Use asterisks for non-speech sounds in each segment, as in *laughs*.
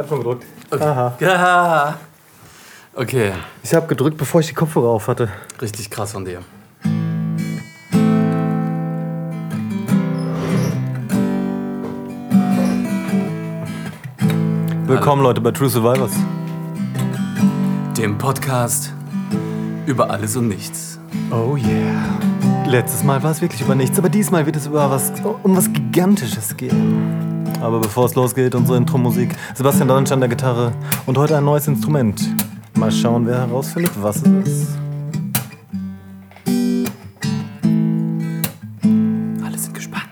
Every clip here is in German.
habe schon gedrückt. Aha. Ja. *laughs* Okay. Ich habe gedrückt, bevor ich die Kopfhörer auf hatte. Richtig krass von dir. Willkommen, Leute, bei True Survivors. Dem Podcast über alles und nichts. Oh yeah. Letztes Mal war es wirklich über nichts, aber diesmal wird es über was, um was Gigantisches gehen. Aber bevor es losgeht, unsere Intro-Musik. Sebastian Dornsch an der Gitarre und heute ein neues Instrument. Mal schauen, wer herausfindet, was es ist. Alle sind gespannt.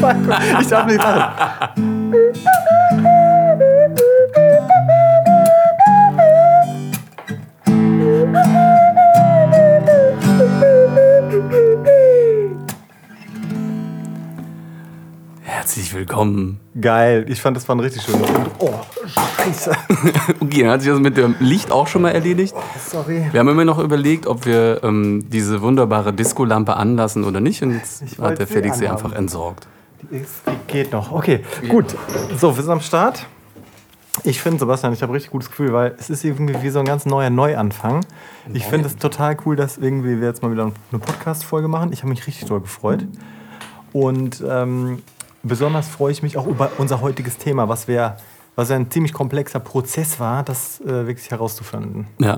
*laughs* Ich darf nicht lachen. Willkommen. Geil, ich fand das war ein richtig schönes Intro. Oh, scheiße. *laughs* Okay, dann hat sich das mit dem Licht auch schon mal erledigt. Sorry. Wir haben immer noch überlegt, ob wir ähm, diese wunderbare Disco-Lampe anlassen oder nicht. Und jetzt Ich hat der Felix sie anhaben. einfach entsorgt. Die ist- die geht noch. Okay, gut. So, wir sind am Start. Ich finde, Sebastian, ich habe richtig gutes Gefühl, weil es ist irgendwie wie so ein ganz neuer Neuanfang. Ich finde es total cool, dass irgendwie wir jetzt mal wieder eine Podcast-Folge machen. Ich habe mich richtig doll gefreut. Und ähm, besonders freue ich mich auch über unser heutiges Thema, was, wir, was ja ein ziemlich komplexer Prozess war, das äh, wirklich herauszufinden. Ja.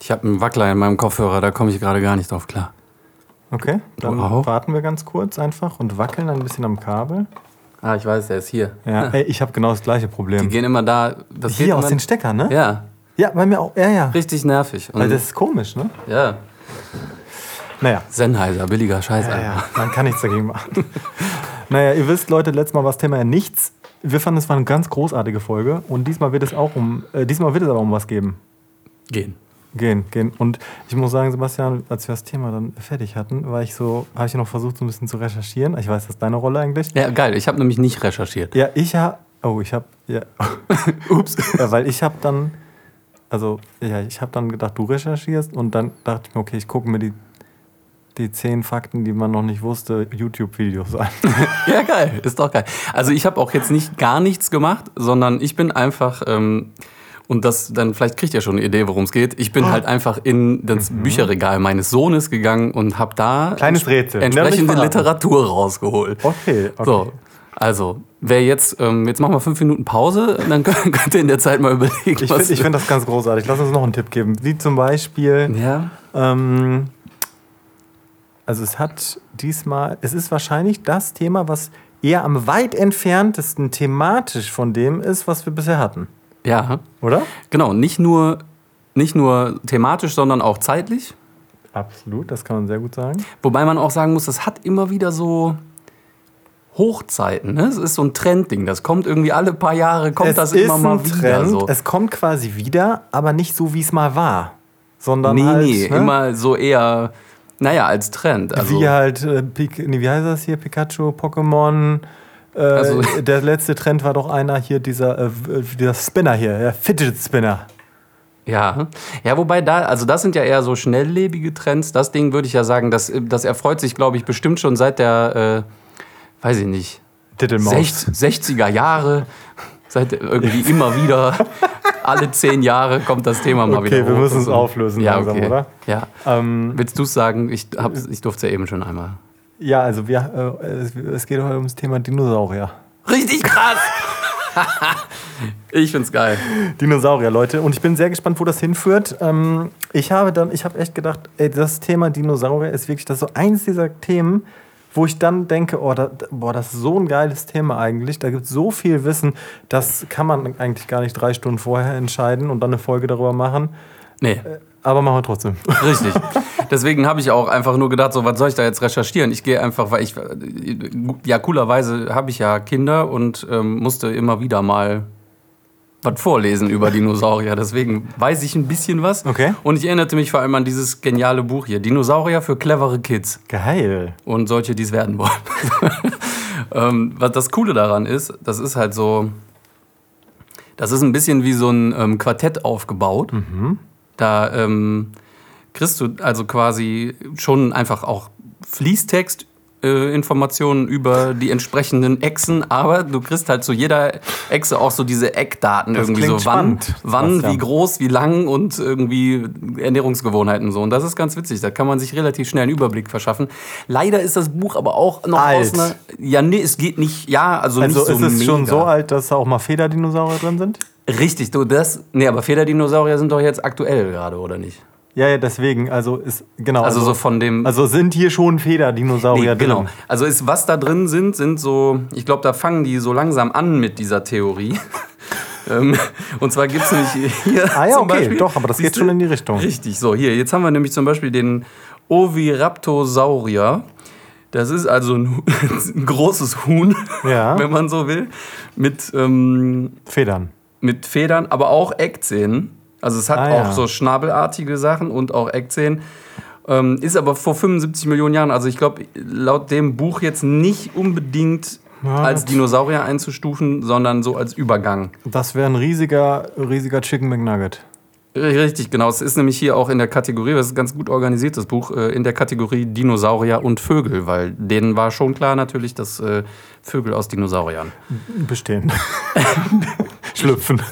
Ich habe einen Wackler in meinem Kopfhörer, da komme ich gerade gar nicht drauf klar. Okay, dann auch? warten wir ganz kurz einfach und wackeln ein bisschen am Kabel. Ah, ich weiß, der ist hier. Ja, ey, ich habe genau das gleiche Die Problem. gehen immer da. Das geht Hier aus immer, den Steckern, ne? Ja, Ja, bei mir auch. Ja, ja. richtig nervig. Und, Weil das ist komisch, ne? ja, Naja. Sennheiser, billiger Scheiß. Ja, ja, man kann nichts dagegen machen. *laughs* naja, ihr wisst, Leute, letztes Mal war das Thema ja nichts. Wir fanden, es war eine ganz großartige Folge. Und diesmal wird es auch um, äh, diesmal wird es aber um was geben. Gehen. Gehen, gehen. Und ich muss sagen, Sebastian, als wir das Thema dann fertig hatten, war ich so, habe ich noch versucht, so ein bisschen zu recherchieren. Ich weiß, das ist deine Rolle eigentlich. Ja, geil. Ich habe nämlich nicht recherchiert. Ja, ich habe, oh, ich habe, ja, *laughs* Ups. ja, weil ich habe dann, also, ja, ich habe dann gedacht, du recherchierst und dann dachte ich mir, okay, ich gucke mir die, die zehn Fakten, die man noch nicht wusste, YouTube-Videos an. *laughs* Ja, geil. Ist doch geil. Also ich habe auch jetzt nicht gar nichts gemacht, sondern ich bin einfach, ähm, und das, dann vielleicht kriegt ihr schon eine Idee, worum es geht. Ich bin halt einfach in das Bücherregal meines Sohnes gegangen und habe da Mhm. Kleines Rätsel. entsprechende. Literatur rausgeholt. Okay, okay. So, also, wer jetzt, ähm, jetzt machen wir fünf Minuten Pause, dann *laughs* könnt, ihr in der Zeit mal überlegen, Ich finde find das ganz großartig. Lass uns noch einen Tipp geben. Wie zum Beispiel, Ja, ähm, also es hat diesmal, es ist wahrscheinlich das Thema, was eher am weit entferntesten thematisch von dem ist, was wir bisher hatten. ja, Oder? genau. Nicht nur, nicht nur thematisch, sondern auch zeitlich. Absolut, das kann man sehr gut sagen. Wobei man auch sagen muss, das hat immer wieder so Hochzeiten. Ne? Es ist so ein Trendding. Das kommt irgendwie alle paar Jahre, kommt es das immer mal ein wieder. Trend. So. Es kommt quasi wieder, aber nicht so, wie es mal war. Sondern Nee, halt, nee, ne? immer so eher, naja, als Trend. Also, wie halt, äh, wie heißt das hier? Pikachu, Pokémon. Äh, Also- *laughs* der letzte Trend war doch einer hier, dieser, äh, w- dieser Spinner hier, der Fidget Spinner. ja. ja, wobei da, also das sind ja eher so schnelllebige Trends. Das Ding würde ich ja sagen, das, das erfreut sich, glaube ich, bestimmt schon seit der, äh, weiß ich nicht, Titelmaus. 60, 60er Jahre. Seit irgendwie immer wieder, alle zehn Jahre kommt das Thema mal Okay, wieder wir hoch müssen es so. auflösen ja, langsam, okay. oder? Ja. Ähm, Willst du es sagen? Ich, ich durfte es ja eben schon einmal. ja, also wir, äh, es, es geht heute ums Thema Dinosaurier. Richtig krass! ich find's geil. Dinosaurier, Leute. Und ich bin sehr gespannt, wo das hinführt. Ähm, ich habe dann, ich habe echt gedacht, ey, das Thema Dinosaurier ist wirklich das so eins dieser Themen, wo ich dann denke, oh, da, boah, das ist so ein geiles Thema eigentlich. Da gibt es so viel Wissen, das kann man eigentlich gar nicht drei Stunden vorher entscheiden und dann eine Folge darüber machen. Nee, Aber machen wir trotzdem. *laughs* richtig. Deswegen habe ich auch einfach nur gedacht, so, was soll ich da jetzt recherchieren? Ich gehe einfach, weil ich, ja, coolerweise habe ich ja Kinder und ähm, musste immer wieder mal was vorlesen über Dinosaurier. Deswegen weiß ich ein bisschen was. Okay. Und ich erinnerte mich vor allem an dieses geniale Buch hier: Dinosaurier für clevere Kids. Geil. und solche, die es werden wollen. *laughs* ähm, was das Coole daran ist, das ist halt so, Das ist ein bisschen wie so ein ähm, Quartett aufgebaut. Mhm. Da ähm, kriegst du also quasi schon einfach auch Fließtext. Äh, Informationen über die entsprechenden Echsen, aber du kriegst halt zu jeder Echse auch so diese Eckdaten Das irgendwie so wann, spannend, wann, wie groß, wie lang und irgendwie Ernährungsgewohnheiten und so. Und das ist ganz witzig. Da kann man sich relativ schnell einen Überblick verschaffen. Leider ist das Buch aber auch noch Alt. aus einer. Ja, nee, es geht nicht. Ja, also, Also nicht so ist es schon mega. so alt, dass da auch mal Federdinosaurier drin sind? Richtig, du das. Nee, aber Federdinosaurier sind doch jetzt aktuell gerade, oder nicht? Ja, ja, deswegen. Also ist genau. Also, so von dem. also sind hier schon Federdinosaurier Nee, genau. drin. Also ist, was da drin sind, sind so, ich glaube, da fangen die so langsam an mit dieser Theorie. *laughs* Ähm, Und zwar gibt es nämlich hier. *laughs* Ah ja, okay, Beispiel- doch, aber das geht schon in die Richtung. Richtig, so hier, jetzt haben wir nämlich zum Beispiel den Oviraptosaurier. Das ist also ein, *laughs* ein großes Huhn, Ja. wenn man so will, mit, ähm, Federn. mit Federn, aber auch Eckzähnen. Also es hat Ah, auch ja. so schnabelartige Sachen und auch Eckzähnen. Ähm, ist aber vor 75 Millionen Jahren, also ich glaube, laut dem Buch jetzt nicht unbedingt Ja, als Dinosaurier einzustufen, sondern so als Übergang. Das wäre ein riesiger, riesiger Chicken McNugget. Richtig, genau. Es ist nämlich hier auch in der Kategorie, das ist ein ganz gut organisiert, das Buch, äh, in der Kategorie Dinosaurier und Vögel, weil denen war schon klar natürlich, dass äh, Vögel aus Dinosauriern. Bestehen. *laughs* Schlüpfen. *laughs*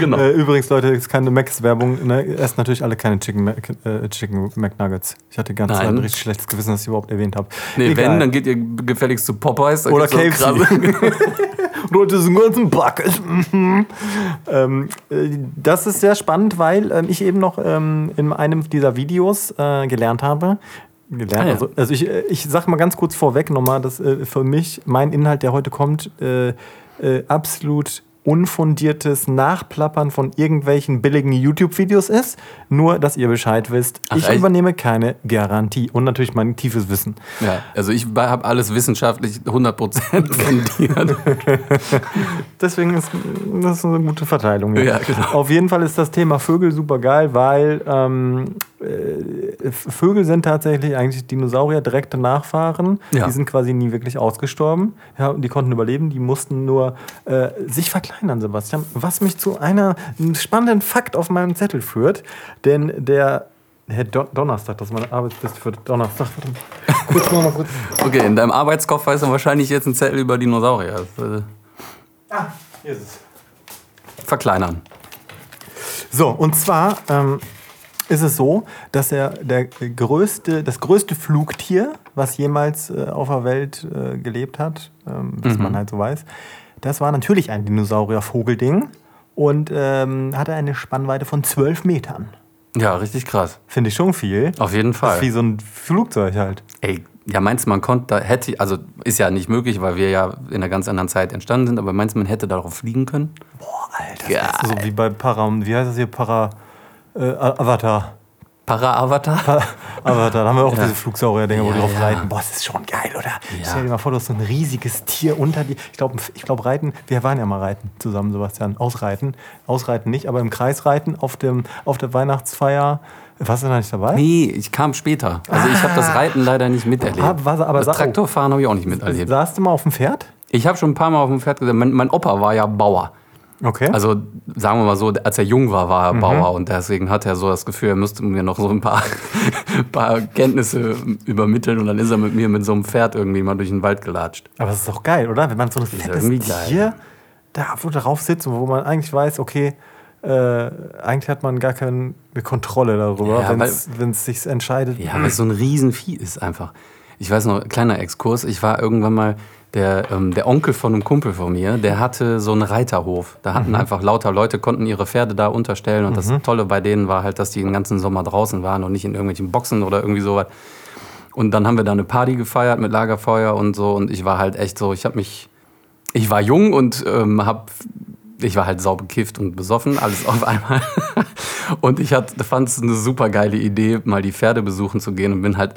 Genau. Äh, übrigens, Leute, ist keine Macs-Werbung. Ne? Esst natürlich alle keine Chicken, Mac, äh, Chicken McNuggets. Ich hatte Nein. ein richtig schlechtes Gewissen, dass ich überhaupt erwähnt habe. Nee, Egal. wenn, dann geht ihr gefälligst zu Popeyes. Oder KFC. *laughs* Leute, diesen ganzen. Mhm. *laughs* ähm, äh, das ist sehr spannend, weil ähm, ich eben noch ähm, in einem dieser Videos äh, gelernt habe. Gelernt, Ah, ja. also, also ich, äh, ich sag mal ganz kurz vorweg nochmal, dass äh, für mich mein Inhalt, der heute kommt, äh, äh, absolut unfundiertes Nachplappern von irgendwelchen billigen YouTube-Videos ist. Nur, dass ihr Bescheid wisst. Ach, ich echt? übernehme keine Garantie und natürlich mein tiefes Wissen. Ja, also ich habe alles wissenschaftlich 100% *laughs* fundiert. *laughs* Deswegen ist das ist eine gute Verteilung. Ja, genau. Auf jeden Fall ist das Thema Vögel super geil, weil ähm, äh, Vögel sind tatsächlich eigentlich Dinosaurier direkte Nachfahren. Ja. Die sind quasi nie wirklich ausgestorben. Ja, die konnten überleben. Die mussten nur äh, sich verkleinern, Sebastian. Was mich zu einer einem spannenden Fakt auf meinem Zettel führt. Denn der Herr Don Donnerstag, das ist meine Arbeitsliste für Donnerstag. Kurz mal kurz. Okay, in deinem Arbeitskoffer ist dann wahrscheinlich jetzt ein Zettel über Dinosaurier. Äh, Ah, hier ist es. verkleinern. So, und zwar ähm, ist es so, dass er der größte, das größte Flugtier, was jemals äh, auf der Welt äh, gelebt hat, ähm, was man halt so weiß, das war natürlich ein Dinosaurier-Vogelding und ähm, hatte eine Spannweite von 12 Metern. Ja, richtig krass. Finde ich schon viel. Auf jeden Das ist wie Fall. so ein Flugzeug halt. Ey, ja, meinst du, man konnte, da hätte, also ist ja nicht möglich, weil wir ja in einer ganz anderen Zeit entstanden sind, aber meinst du, man hätte darauf fliegen können? Boah, Alter. Ist so wie bei Para, wie heißt das hier? Para, äh, Avatar. Para-Avatar? Avatar, da haben wir auch Ja. diese Flugsaurier-Dinger, wo die Ja, drauf ja. reiten. Boah, das ist schon geil, oder? Ja. Stell dir mal vor, du hast so ein riesiges Tier unter dir. Ich glaube, ich glaub, reiten, wir waren ja mal reiten zusammen, Sebastian. Ausreiten. Ausreiten nicht, aber im Kreis reiten auf, dem, auf der Weihnachtsfeier. Warst du da nicht dabei? Nee, ich kam später. Also ich habe das Reiten leider nicht miterlebt. Ah, was- aber das sa- Traktorfahren habe ich auch nicht miterlebt. Saßt du mal auf dem Pferd? Ich habe schon ein paar Mal auf dem Pferd gesagt, mein, mein Opa war ja Bauer. Okay. Also sagen wir mal so, als er jung war, war er Bauer und deswegen hat er so das Gefühl, er müsste mir noch so ein paar, *laughs* paar Kenntnisse übermitteln und dann ist er mit mir mit so einem Pferd irgendwie mal durch den Wald gelatscht. aber es ist doch geil, oder? Wenn man so ein fettes. Tier da, wo darauf sitzt und wo man eigentlich weiß, okay, äh, eigentlich hat man gar keine Kontrolle darüber, Ja, wenn es sich entscheidet. Ja, weil es so ein Riesenvieh ist einfach. Ich weiß noch, kleiner Exkurs, ich war irgendwann mal, der, ähm, der Onkel von einem Kumpel von mir, der hatte so einen Reiterhof. Da hatten einfach lauter Leute, konnten ihre Pferde da unterstellen. Und das Tolle bei denen war halt, dass die den ganzen Sommer draußen waren und nicht in irgendwelchen Boxen oder irgendwie sowas. Und dann haben wir da eine Party gefeiert mit Lagerfeuer und so. Und ich war halt echt so, ich habe mich, ich war jung und ähm, hab, ich war halt sau bekifft und besoffen, alles auf einmal. *laughs* Und ich fand es eine super geile Idee, mal die Pferde besuchen zu gehen und bin halt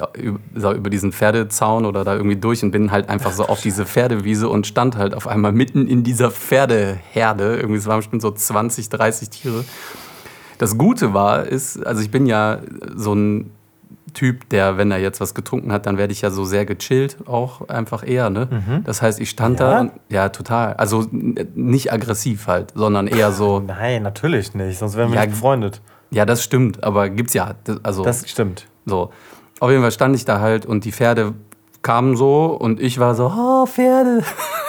über diesen Pferdezaun oder da irgendwie durch und bin halt einfach so auf diese Pferdewiese und stand halt auf einmal mitten in dieser Pferdeherde. Irgendwie, es waren bestimmt so 20, 30 Tiere. Das Gute war, ist, also ich bin ja so ein Typ, der, wenn er jetzt was getrunken hat, dann werde ich ja so sehr gechillt, auch einfach eher, ne? Das heißt, ich stand Mhm. Ja? da und ja, total. Also nicht aggressiv halt, sondern eher so, Nein, natürlich nicht, sonst wären wir Ja, nicht befreundet. ja, das stimmt, aber gibt's ja. Also Das stimmt. so. Auf jeden Fall stand ich da halt und die Pferde kamen so und ich war so, oh, Pferde. *laughs*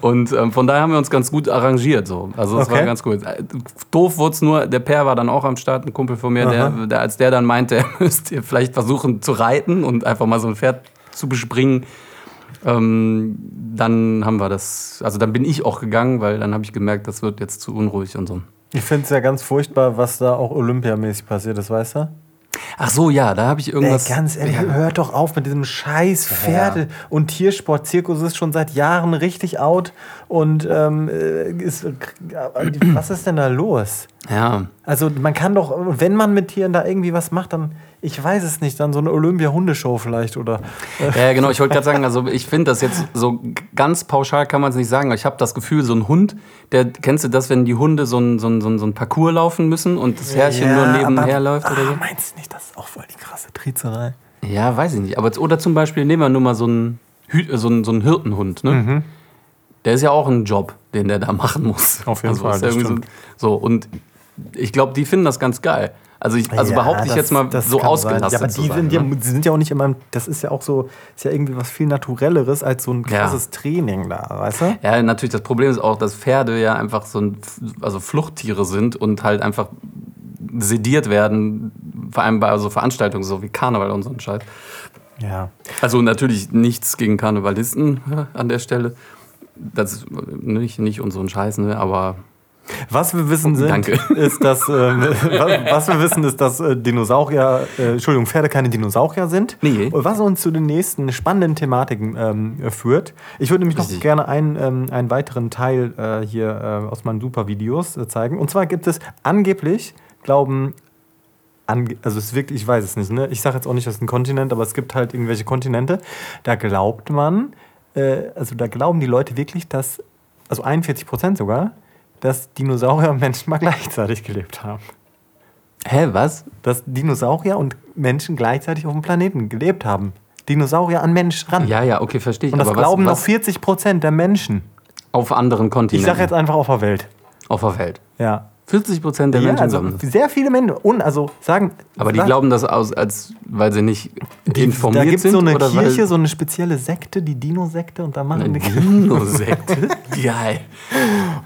Und ähm, von daher haben wir uns ganz gut arrangiert. So. Also es war Okay. ganz gut. Äh, Doof wurde es nur, der Per war dann auch am Start, ein Kumpel von mir, der, der, als der dann meinte, *laughs* er müsste vielleicht versuchen zu reiten und einfach mal so ein Pferd zu bespringen. Ähm, dann haben wir das, also dann bin ich auch gegangen, weil dann habe ich gemerkt, das wird jetzt zu unruhig und so. Ich finde es ja ganz furchtbar, was da auch olympiamäßig passiert ist, weißt du? Ach so, ja, da habe ich irgendwas. Ey, ganz ehrlich, hört doch auf mit diesem scheiß Pferde- und Tiersport-Zirkus ist schon seit Jahren richtig out und ähm, äh, ist, was ist denn da los? Ja, Also man kann doch, wenn man mit Tieren da irgendwie was macht, dann, ich weiß es nicht, dann so eine Olympia-Hundeshow vielleicht oder... Ja, genau. Ich wollte gerade sagen, also ich finde das jetzt so ganz pauschal kann man es nicht sagen. aber Ich habe das Gefühl, so ein Hund, der kennst du das, wenn die Hunde so ein, so ein, so ein, so ein Parcours laufen müssen und das Herrchen nur nebenher aber- läuft oder ah, so? Meinst du nicht, das ist auch voll die krasse Trizerei? Ja, weiß ich nicht. Aber oder zum Beispiel nehmen wir nur mal so einen, so einen, so einen Hirtenhund. Ne? Der ist ja auch ein Job, den der da machen muss. Mhm. Auf jeden Fall, irgendwie stimmt. So, so und ich glaube, die finden das ganz geil. Also, ich, also Ja, behaupte ich das- jetzt mal so ausgelastet sein. Ja, aber die sein, sind, ja, ne? die sind ja auch nicht immer, das ist ja auch so, ist ja irgendwie was viel Naturelleres als so ein krasses Training da, weißt du? Ja, natürlich, das Problem ist auch, dass Pferde ja einfach so ein, also Fluchttiere sind und halt einfach sediert werden, vor allem bei also Veranstaltungen so wie Karneval und so ein Scheiß. Ja. Also natürlich nichts gegen Karnevalisten an der Stelle. Das ist nicht, nicht und so ein Scheiß, ne? aber Was wir wissen sind, Danke. *laughs* ist, dass ähm, was, wir wissen ist, dass äh, Dinosaurier, äh, Entschuldigung, Pferde keine Dinosaurier sind. Nee. Was uns zu den nächsten spannenden Thematiken ähm, führt. Ich würde nämlich noch Richtig. gerne einen, ähm, einen weiteren Teil äh, hier äh, aus meinen super Videos äh, zeigen. Und zwar gibt es angeblich, glauben also es ist wirklich, ich weiß es nicht, ne? Ich sage jetzt auch nicht, das ist ein Kontinent, aber es gibt halt irgendwelche Kontinente, da glaubt man, äh, also da glauben die Leute wirklich, dass, also 41 Prozent sogar, dass Dinosaurier und Menschen mal gleichzeitig gelebt haben. hä, was? Dass Dinosaurier und Menschen gleichzeitig auf dem Planeten gelebt haben. Dinosaurier an Mensch ran. Ja, ja, okay, verstehe ich. und das aber glauben was, noch was 40 Prozent der Menschen. auf anderen Ich Kontinenten sage jetzt einfach auf der Welt. auf der Welt. Ja. 40 Prozent der ja Menschen also glauben das. sehr viele Menschen. Und also sagen. Aber die sagen- glauben das aus, als weil sie nicht informiert Da gibt es sind so eine Kirche, weil so eine spezielle Sekte, die Dino-Sekte, und da machen eine die. Dino-Sekte. *laughs* Geil.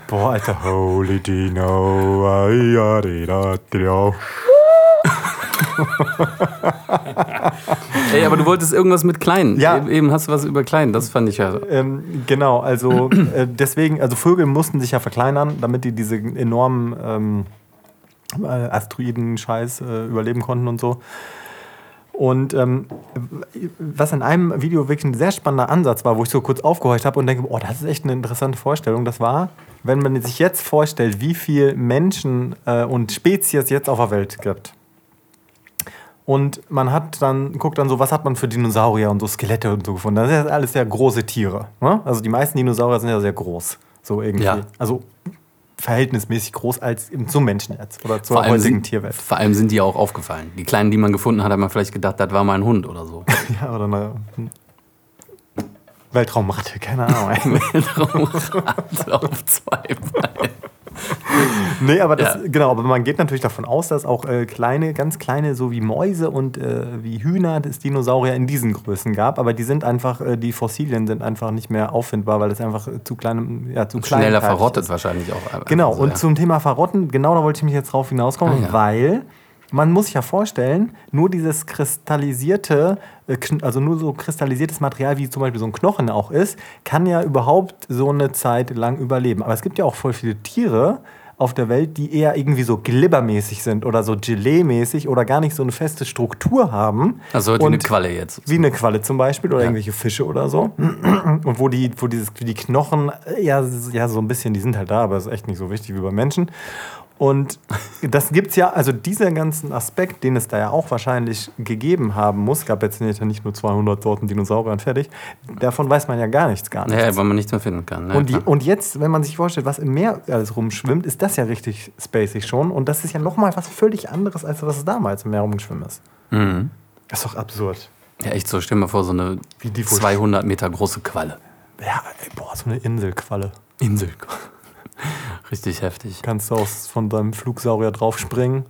Boah, Alter, Holy Dino. *laughs* Ey, aber du wolltest irgendwas mit Kleinen. Ja. Eben- Eben hast du was über Kleinen. Das fand ich ja. Ähm, genau, also äh, deswegen, also Vögel mussten sich ja verkleinern, damit die diese enormen ähm, äh, Asteroiden-Scheiß äh, überleben konnten und so. Und ähm, was in einem Video wirklich ein sehr spannender Ansatz war, wo ich so kurz aufgehorcht habe und denke, oh, das ist echt eine interessante Vorstellung. Das war, wenn man sich jetzt vorstellt, wie viel Menschen äh, und Spezies jetzt auf der Welt gibt. Und man hat dann, guckt dann so, was hat man für Dinosaurier und so Skelette und so gefunden. Das sind ja alles sehr große Tiere. Ne? Also die meisten Dinosaurier sind ja sehr groß. So irgendwie. Ja. Also verhältnismäßig groß als zum Menschen jetzt oder zur heutigen sind, Tierwelt. vor allem sind die auch aufgefallen. Die Kleinen, die man gefunden hat, hat man vielleicht gedacht, das war mal ein Hund oder so. *laughs* Ja, oder eine Weltraumratte, keine Ahnung. *laughs* Weltraumrad auf zwei Beinen. Nee, aber das, Ja. genau, aber man geht natürlich davon aus, dass auch äh, kleine, ganz kleine, so wie Mäuse und äh, wie Hühner, es Dinosaurier in diesen Größen gab, aber die sind einfach, äh, die Fossilien sind einfach nicht mehr auffindbar, weil das einfach äh, zu klein, ja, zu klein Schneller ist. verrottet wahrscheinlich auch. Genau, Also, und ja. zum Thema Verrotten, genau da wollte ich mich jetzt drauf hinauskommen, Ah, ja. weil man muss sich ja vorstellen, nur dieses kristallisierte, äh, also nur so kristallisiertes Material, wie zum Beispiel so ein Knochen auch ist, kann ja überhaupt so eine Zeit lang überleben. Aber es gibt ja auch voll viele Tiere auf der Welt, die eher irgendwie so glibbermäßig sind oder so Gelee-mäßig oder gar nicht so eine feste Struktur haben. Also wie eine Qualle jetzt. wie eine Qualle zum Beispiel oder Ja. irgendwelche Fische oder so. Und wo die, wo dieses, die Knochen, ja, ja, so ein bisschen, die sind halt da, aber das ist echt nicht so wichtig wie bei Menschen. Und das gibt es ja, also dieser ganzen Aspekt, den es da ja auch wahrscheinlich gegeben haben muss, gab jetzt nicht, nur 200 Sorten Dinosaurier und fertig, davon weiß man ja gar nichts, gar nichts. Ja, weil man nichts mehr finden kann. Ne? Und, die, und jetzt, wenn man sich vorstellt, was im Meer alles rumschwimmt, ist das ja richtig spacig schon. Und das ist ja nochmal was völlig anderes, als was es damals im Meer rumgeschwimmen ist. Mhm. Das ist doch absurd. Ja, echt so. Stell dir mal vor, so eine Wie die wohl- 200 Meter große Qualle. Ja, ey, boah, so eine Inselqualle. Insel. *laughs* Richtig heftig. Kannst du aus, von deinem Flugsaurier draufspringen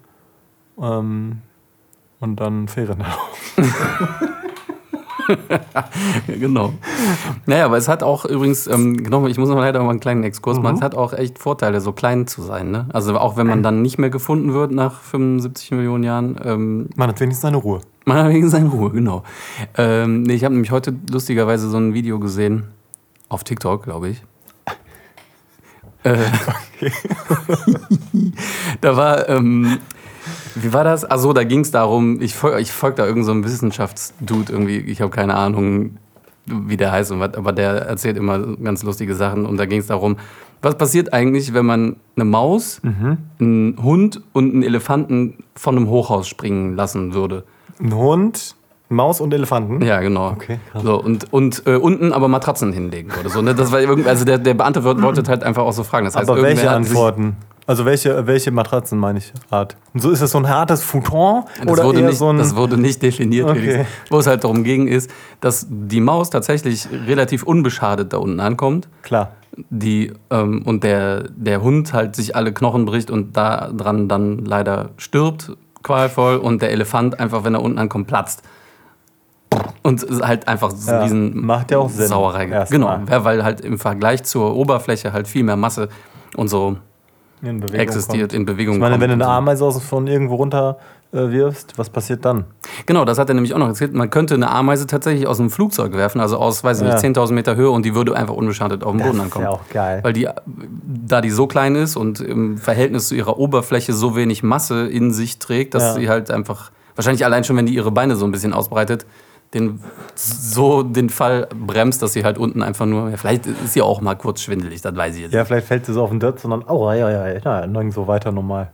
ähm, und dann Fähre *laughs* genau. Naja, aber es hat auch übrigens, ähm, genau, ich muss noch leider mal einen kleinen Exkurs Mhm. machen, es hat auch echt Vorteile, so klein zu sein. Ne? Also auch wenn man dann nicht mehr gefunden wird nach 75 Millionen Jahren, ähm, Man hat wenigstens seine Ruhe. man hat wegen seine Ruhe, genau. Ähm, nee, ich habe nämlich heute lustigerweise so ein Video gesehen, auf TikTok, glaube ich. Äh, *laughs* da war, ähm, wie war das? Achso, da ging es darum, ich folge ich folg da irgendeinem so einem Wissenschaftsdude irgendwie, ich habe keine Ahnung, wie der heißt und was, aber der erzählt immer ganz lustige Sachen und da ging es darum, was passiert eigentlich, wenn man eine Maus, einen Hund und einen Elefanten von einem Hochhaus springen lassen würde? Ein Hund, Maus und Elefanten. Ja, genau. Okay, krass. So, und und äh, unten aber Matratzen hinlegen oder so. Ne? Das war irgendwie, also der, der Beamte wollte halt einfach auch so fragen. Das heißt, Aber welche Antworten? Also welche, welche Matratzen meine ich? Art. Und so ist das so ein hartes Futon Das oder wurde, eher nicht, so ein das wurde nicht definiert, Okay. wo es halt darum ging, ist, dass die Maus tatsächlich relativ unbeschadet da unten ankommt. klar. Die, ähm, und der, der Hund halt sich alle Knochen bricht und da dran dann leider stirbt, qualvoll, und der Elefant einfach, wenn er unten ankommt, platzt. Und halt einfach so Ja, diesen macht ja auch Sinn. Sauerei Genau, ja, weil halt im Vergleich zur Oberfläche halt viel mehr Masse und so In existiert, kommt. in Bewegung Ich meine, wenn du eine. Ameise aus von irgendwo runter äh, wirfst, was passiert dann? Genau, das hat er nämlich auch noch erzählt. Man könnte eine Ameise tatsächlich aus einem Flugzeug werfen, also aus, weiß ich Ja. nicht, 10.000 Meter Höhe und die würde einfach unbeschadet auf den Boden ankommen. ja auch geil. Weil die, da die so klein ist und im Verhältnis zu ihrer Oberfläche so wenig Masse in sich trägt, dass Ja. sie halt einfach, wahrscheinlich allein schon, wenn die ihre Beine so ein bisschen ausbreitet, den, so den Fall bremst, dass sie halt unten einfach nur, ja, vielleicht ist sie auch mal kurz schwindelig, das weiß ich jetzt. Ja, vielleicht fällt sie so auf den Dirt, sondern, oh, ja, ja, ja, na, dann so weiter normal.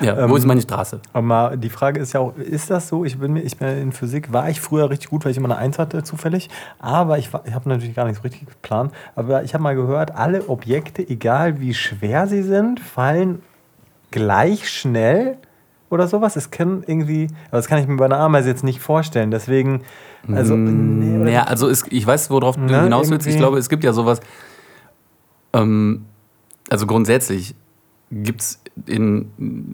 Ja, Ähm, wo ist meine Straße? Aber die Frage ist ja auch, ist das so? Ich bin, mir, ich bin in Physik, war ich früher richtig gut, weil ich immer eine Eins hatte, zufällig. Aber ich, ich habe natürlich gar nicht so richtig geplant. Aber ich habe mal gehört, alle Objekte, egal wie schwer sie sind, fallen gleich schnell oder sowas. Es kann irgendwie, aber das kann ich mir bei einer Ameise jetzt nicht vorstellen. Deswegen, also, nee, oder- Ja, also es, ich weiß, worauf du Ne, hinaus willst. Ich glaube, es gibt ja sowas. Ähm, also grundsätzlich gibt es in,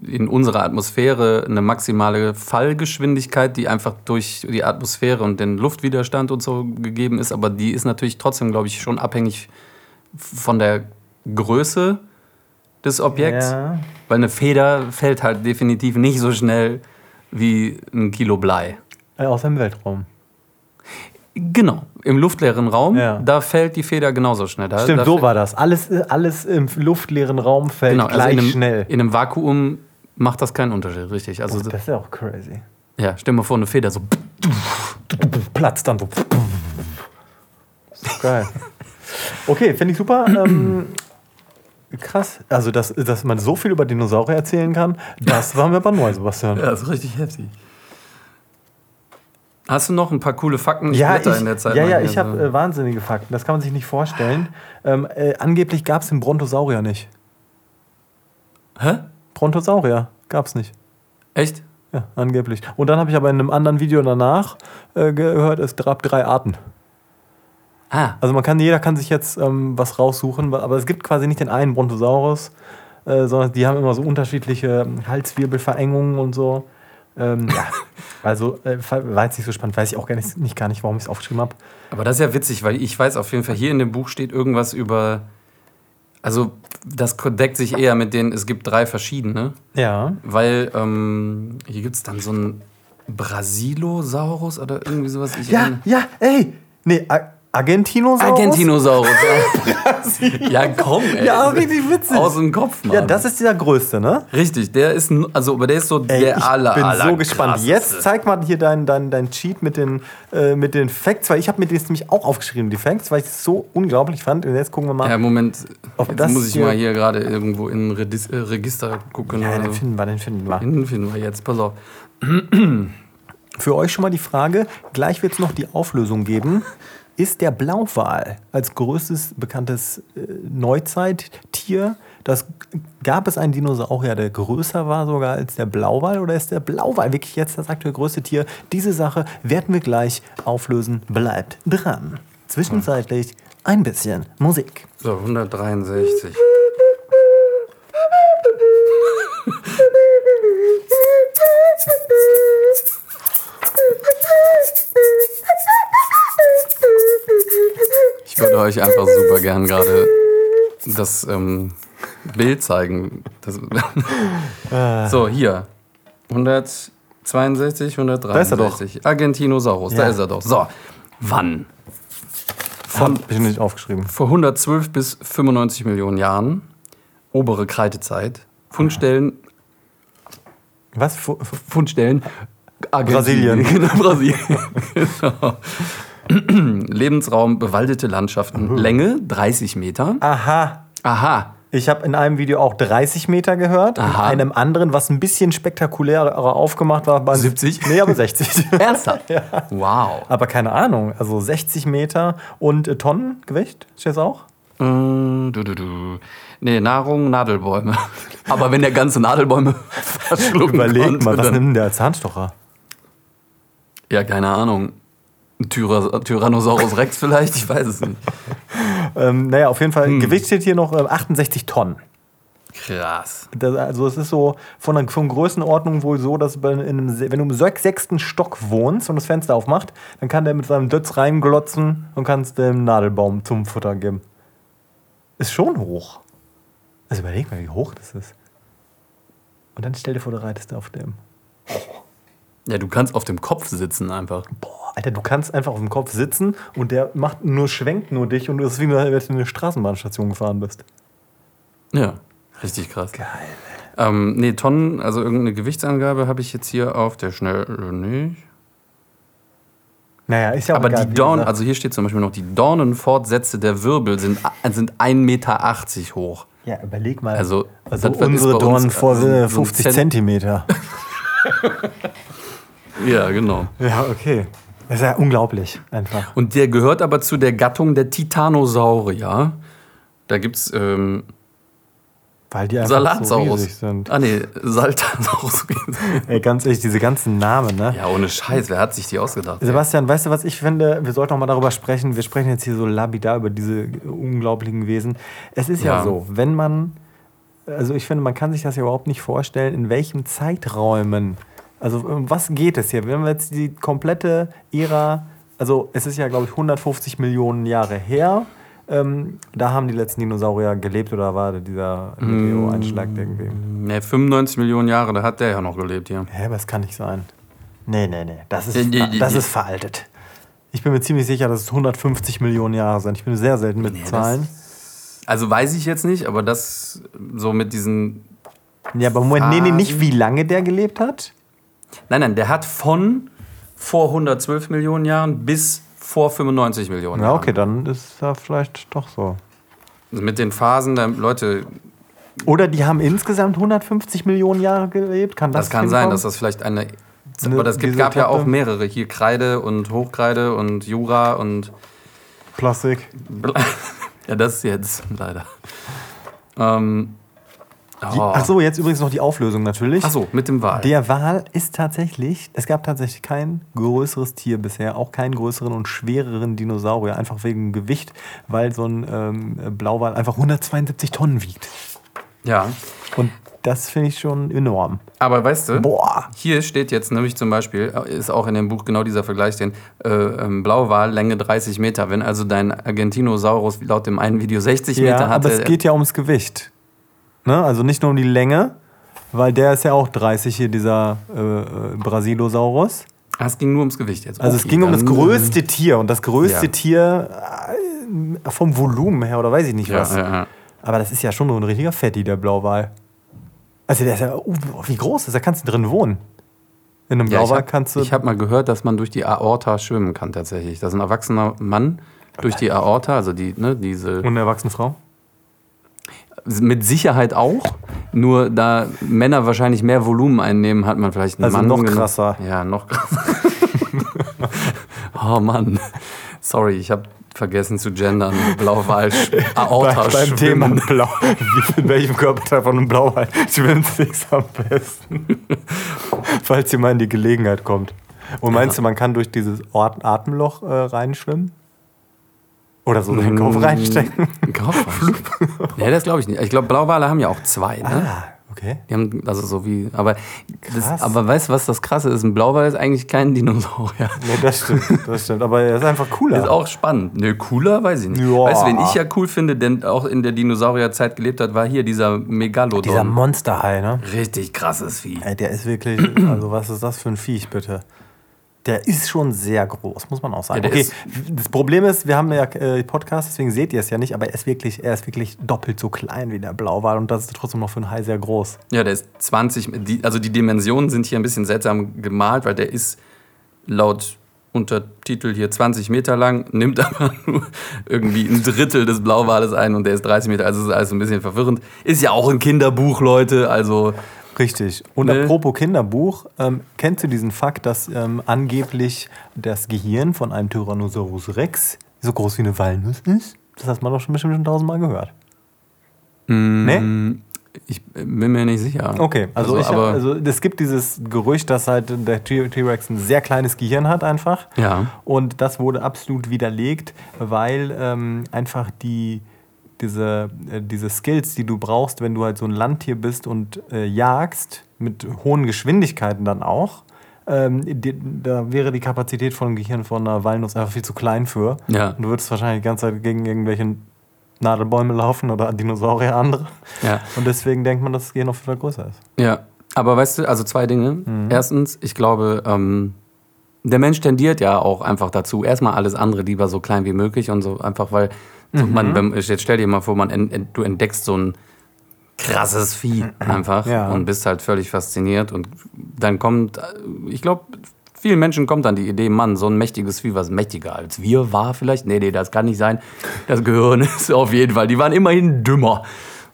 in unserer Atmosphäre eine maximale Fallgeschwindigkeit, die einfach durch die Atmosphäre und den Luftwiderstand und so gegeben ist. Aber die ist natürlich trotzdem, glaube ich, schon abhängig von der Größe des Objekts. Ja. Weil eine Feder fällt halt definitiv nicht so schnell wie ein Kilo Blei. Äh, Aus dem Weltraum. Genau, im luftleeren Raum, Ja. da fällt die Feder genauso schnell. Da, Stimmt, da so war das. Alles, alles im luftleeren Raum fällt genau, also gleich in einem, schnell. In einem Vakuum macht das keinen Unterschied, richtig. Also, das ist ja auch crazy. ja, stell mal vor, eine Feder so. Platzt dann so. *laughs* Geil. Okay, finde ich super. Ähm, *clears throat* krass. Also, dass, dass man so viel über Dinosaurier erzählen kann, das war mir aber neu, Sebastian. Ja, das ist richtig heftig. Hast du noch ein paar coole Fakten? Ich Ja, ich, in der Zeit ja, ja, ich habe äh, wahnsinnige Fakten. Das kann man sich nicht vorstellen. Ähm, äh, angeblich gab es den Brontosaurier nicht. Hä? Brontosaurier gab es nicht. Echt? Ja, angeblich. Und dann habe ich aber in einem anderen Video danach äh, gehört, es gab drei Arten. Ah, Also man kann, jeder kann sich jetzt ähm, was raussuchen, aber es gibt quasi nicht den einen Brontosaurus, äh, sondern die haben immer so unterschiedliche Halswirbelverengungen und so. Ähm, ja, *laughs* also äh, war jetzt nicht so spannend, weiß ich auch gar nicht, nicht, gar nicht warum ich es aufgeschrieben habe. aber das ist ja witzig, weil ich weiß auf jeden Fall, hier in dem Buch steht irgendwas über. Also, das deckt sich eher mit denen, es gibt drei verschiedene. Ja. Weil ähm, hier gibt es dann so einen Brasilosaurus oder irgendwie sowas. Ich Ja, ja, ey! Nee, Argentinosaurus? Argentinosaurus. ja, komm, ey. Ja, richtig witzig. Aus dem Kopf, Mann. Ja, das ist dieser größte, ne? Richtig, der ist, also, aber der ist so Ey, der ich aller, bin aller so gespannt. krasseste. Jetzt zeig mal hier dein, dein, dein Cheat mit den, äh, mit den Facts, weil ich habe mir das nämlich auch aufgeschrieben, die Facts, weil ich es so unglaublich fand. Und jetzt gucken wir mal. Ja, Moment. Ob Jetzt das muss ich hier- mal hier gerade irgendwo in ein Redis äh, Register gucken. Ja, den finden wir, den finden wir. Den finden wir jetzt. Pass auf. Für euch schon mal die Frage, gleich wird es noch die Auflösung geben. Ist der Blauwal als größtes bekanntes äh, Neuzeittier, das gab es einen Dinosaurier, der größer war sogar als der Blauwal oder ist der Blauwal wirklich jetzt das aktuell größte Tier? Diese Sache werden wir gleich auflösen. Bleibt dran. Zwischenzeitlich ein bisschen Musik. So, 163. *laughs* Ich würde euch einfach super gern gerade das ähm, Bild zeigen. Das, so, hier. 162, 163. Argentinosaurus, da Ja. ist er doch. So, wann? Von, ich nicht aufgeschrieben. Vor 112 bis 95 Millionen Jahren, obere Kreidezeit, Fundstellen, Was? Fu- fu- Fundstellen Brasilien. *laughs* Genau, Brasilien. *laughs* genau. *clears throat* Lebensraum, bewaldete Landschaften, Länge 30 Meter. Aha. Aha, Ich habe in einem Video auch 30 Meter gehört. In Aha. einem anderen, was ein bisschen spektakulärer aufgemacht war, bei 70? Nee, aber 60. *laughs* ernsthaft? Wow. aber keine Ahnung. Also 60 Meter und äh, Tonnen Gewicht? Steht das auch? Äh, du, du, du. Nee, Nahrung, Nadelbäume. *laughs* Aber wenn der ganze Nadelbäume *laughs* verschlucken Überleg konnte, mal, was nimmt denn der Zahnstocher? Ja, keine Ahnung. Ein Tyra Tyrannosaurus Rex vielleicht? Ich weiß es nicht. Ähm, naja, auf jeden Fall, Hm. Gewicht steht hier noch äh, 68 Tonnen. Krass. Das, also es ist so von der von Größenordnung wohl so, dass einem, wenn du im sech- sechsten Stock wohnst und das Fenster aufmacht, dann kann der mit seinem Dötz reinglotzen und kannst dem Nadelbaum zum Futter geben. Ist schon hoch. Also überleg mal, wie hoch das ist. Und dann stell dir vor, du reitest auf dem. Ja, du kannst auf dem Kopf sitzen einfach. Boah, Alter, du kannst einfach auf dem Kopf sitzen und der macht nur, schwenkt nur dich und du ist wie wenn du in eine Straßenbahnstation gefahren bist. Ja, richtig krass. Geil. Ähm, nee, Tonnen, also irgendeine Gewichtsangabe habe ich jetzt hier auf der Schnelle nicht. Naja, ist ja auch Aber egal, die Dornen, also hier steht zum Beispiel noch, die Dornenfortsätze der Wirbel sind, sind 1,80 Meter hoch. Ja, überleg mal. Also, also unsere Dornen vor also, äh, so ein 50 Zent- Zentimeter. *laughs* Ja, genau. Ja, okay. Das ist ja unglaublich, einfach. Und der gehört aber zu der Gattung der Titanosaurier. Da gibt es ähm, Weil die einfach so Salatsaurus. riesig sind. ah, nee, Saltasaurus. *laughs* Ey, ganz ehrlich, diese ganzen Namen, ne? ja, ohne Scheiß, wer hat sich die ausgedacht? Sebastian, weißt du, was ich finde? Wir sollten auch mal darüber sprechen. Wir sprechen jetzt hier so labidar über diese unglaublichen Wesen. Es ist ja, Ja. so, wenn man, also ich finde, man kann sich das ja überhaupt nicht vorstellen, in welchen Zeiträumen, also um was geht es hier? Wenn wir jetzt die komplette Ära, also es ist ja, glaube ich, 150 Millionen Jahre her, ähm, da haben die letzten Dinosaurier gelebt oder war dieser Meteoreinschlag irgendwie? Nee, 95 Millionen Jahre, da hat der ja noch gelebt hier. Hä, aber das kann nicht sein. Nee, nee, nee. Das ist, Nee, nee, das nee. ist veraltet. Ich bin mir ziemlich sicher, dass es 150 Millionen Jahre sind. Ich bin sehr selten mit das- Zahlen. Also weiß ich jetzt nicht, aber das so mit diesen. Ja, aber Moment, nee, nee, nicht wie lange der gelebt hat. Nein, nein, der hat von vor 112 Millionen Jahren bis vor 95 Millionen Ja, Jahren. okay, dann ist er vielleicht doch so. Also mit den Phasen, da, Leute, Oder die haben insgesamt 150 Millionen Jahre gelebt. Kann das, das kann sein, hinkommen? dass das vielleicht eine. Eine- Aber das gibt, diese gab ja auch mehrere. Hier Kreide und Hochkreide und Jura und. Plastik. *laughs* ja, das ist jetzt leider. Ähm, Die, oh. Ach so, jetzt übrigens noch die Auflösung natürlich. Ach so, mit dem Wal. Der Wal ist tatsächlich, es gab tatsächlich kein größeres Tier bisher, auch keinen größeren und schwereren Dinosaurier, einfach wegen Gewicht, weil so ein ähm, Blauwal einfach 172 Tonnen wiegt. ja. Und das finde ich schon enorm. Aber weißt du, Boah. hier steht jetzt nämlich zum Beispiel, ist auch in dem Buch genau dieser Vergleich stehen, äh, ähm, Blauwal, Länge 30 Meter. Wenn also dein Argentinosaurus laut dem einen Video 60 Ja, Meter hatte. aber es geht ja ums Gewicht. Ne? Also nicht nur um die Länge, weil der ist ja auch 30 hier, dieser äh, äh, Brasilosaurus. Ah, es ging nur ums Gewicht jetzt. Also es ging um das größte Tier und das größte Ja. Tier äh, vom Volumen her oder weiß ich nicht Ja, was. ja. Aber das ist ja schon so ein richtiger Fetti, der Blauwal. Also der ist ja, oh, wie groß ist, da kannst du drin wohnen. In einem ich Blauwal habe kannst du. hab mal gehört, dass man durch die Aorta schwimmen kann tatsächlich. Dass ein erwachsener Mann durch die Aorta, also die, ne, diese und eine erwachsene Frau? Mit Sicherheit auch. Nur da Männer wahrscheinlich mehr Volumen einnehmen, hat man vielleicht einen Also Mann. noch krasser. Ja, noch krasser. *laughs* oh Mann. Sorry, ich habe vergessen zu gendern. Blauwal, Aorta, *laughs* Bei, beim Thema. Blau. In welchem Körperteil von einem Blauwal schwimmt es am besten? *laughs* Falls mal in die Gelegenheit kommt. Und meinst du, man kann durch dieses Atemloch äh, reinschwimmen? Oder so den Kopf reinstecken? Kopf *laughs* reinstecken. Ja, das glaube ich nicht. Ich glaube, Blauwale haben ja auch zwei. Ne? Ah, okay. Die haben, also so wie, aber, das, aber weißt du, was das Krasse ist? Ein Blauwal ist eigentlich kein Dinosaurier. Nee, das stimmt, das stimmt. Aber er ist einfach cooler. Ist auch spannend. Nö, cooler, weiß ich nicht. Ja. Weißt du, wen ich ja cool finde, denn auch in der Dinosaurierzeit gelebt hat, war hier dieser Megalodon. Dieser Monsterhai, ne? Richtig krasses Vieh. Ey, der ist wirklich, *clears throat* also was ist das für ein Viech, bitte? Der ist schon sehr groß, muss man auch sagen. Ja, okay, das Problem ist, wir haben ja äh, Podcast, deswegen seht ihr es ja nicht, aber er ist wirklich, er ist wirklich doppelt so klein wie der Blauwal und das ist trotzdem noch für einen Hai sehr groß. Ja, der ist 20, die, also die Dimensionen sind hier ein bisschen seltsam gemalt, weil der ist laut Untertitel hier 20 Meter lang, nimmt *laughs* aber nur irgendwie ein Drittel des Blauwales ein und der ist 30 Meter, also ist alles ein bisschen verwirrend. Ist ja auch ein Kinderbuch, Leute, also Richtig. Und Ne? apropos Kinderbuch, ähm, kennst du diesen Fakt, dass ähm, angeblich das Gehirn von einem Tyrannosaurus Rex so groß wie eine Walnuss ist? Das hast man doch schon bestimmt schon tausendmal gehört. Nee? ich bin mir nicht sicher. Okay, also, ich, aber also es gibt dieses Gerücht, dass halt der T-Rex ein sehr kleines Gehirn hat einfach. Ja. Und das wurde absolut widerlegt, weil ähm, einfach die, diese, äh, diese Skills, die du brauchst, wenn du halt so ein Landtier bist und äh, jagst, mit hohen Geschwindigkeiten dann auch, ähm, die, da wäre die Kapazität von einem Gehirn von einer Walnuss einfach viel zu klein für. Ja. Und du würdest wahrscheinlich die ganze Zeit gegen irgendwelche Nadelbäume laufen oder Dinosaurier andere. Ja. Und deswegen denkt man, dass das Gehirn auf jeden Fall größer ist. Ja, aber weißt du, also zwei Dinge. Mhm. Erstens, ich glaube, ähm, der Mensch tendiert ja auch einfach dazu, erstmal alles andere lieber so klein wie möglich und so einfach, weil so Mhm. man, wenn- jetzt stell dir mal vor, man en, en, du entdeckst so ein krasses Vieh einfach Ja. und bist halt völlig fasziniert und dann kommt, äh, ich glaube, vielen Menschen kommt dann die Idee, Mann, so ein mächtiges Vieh, was mächtiger als wir war vielleicht? Nee, nee, das kann nicht sein. Das Gehirn *laughs* ist auf jeden Fall, die waren immerhin dümmer.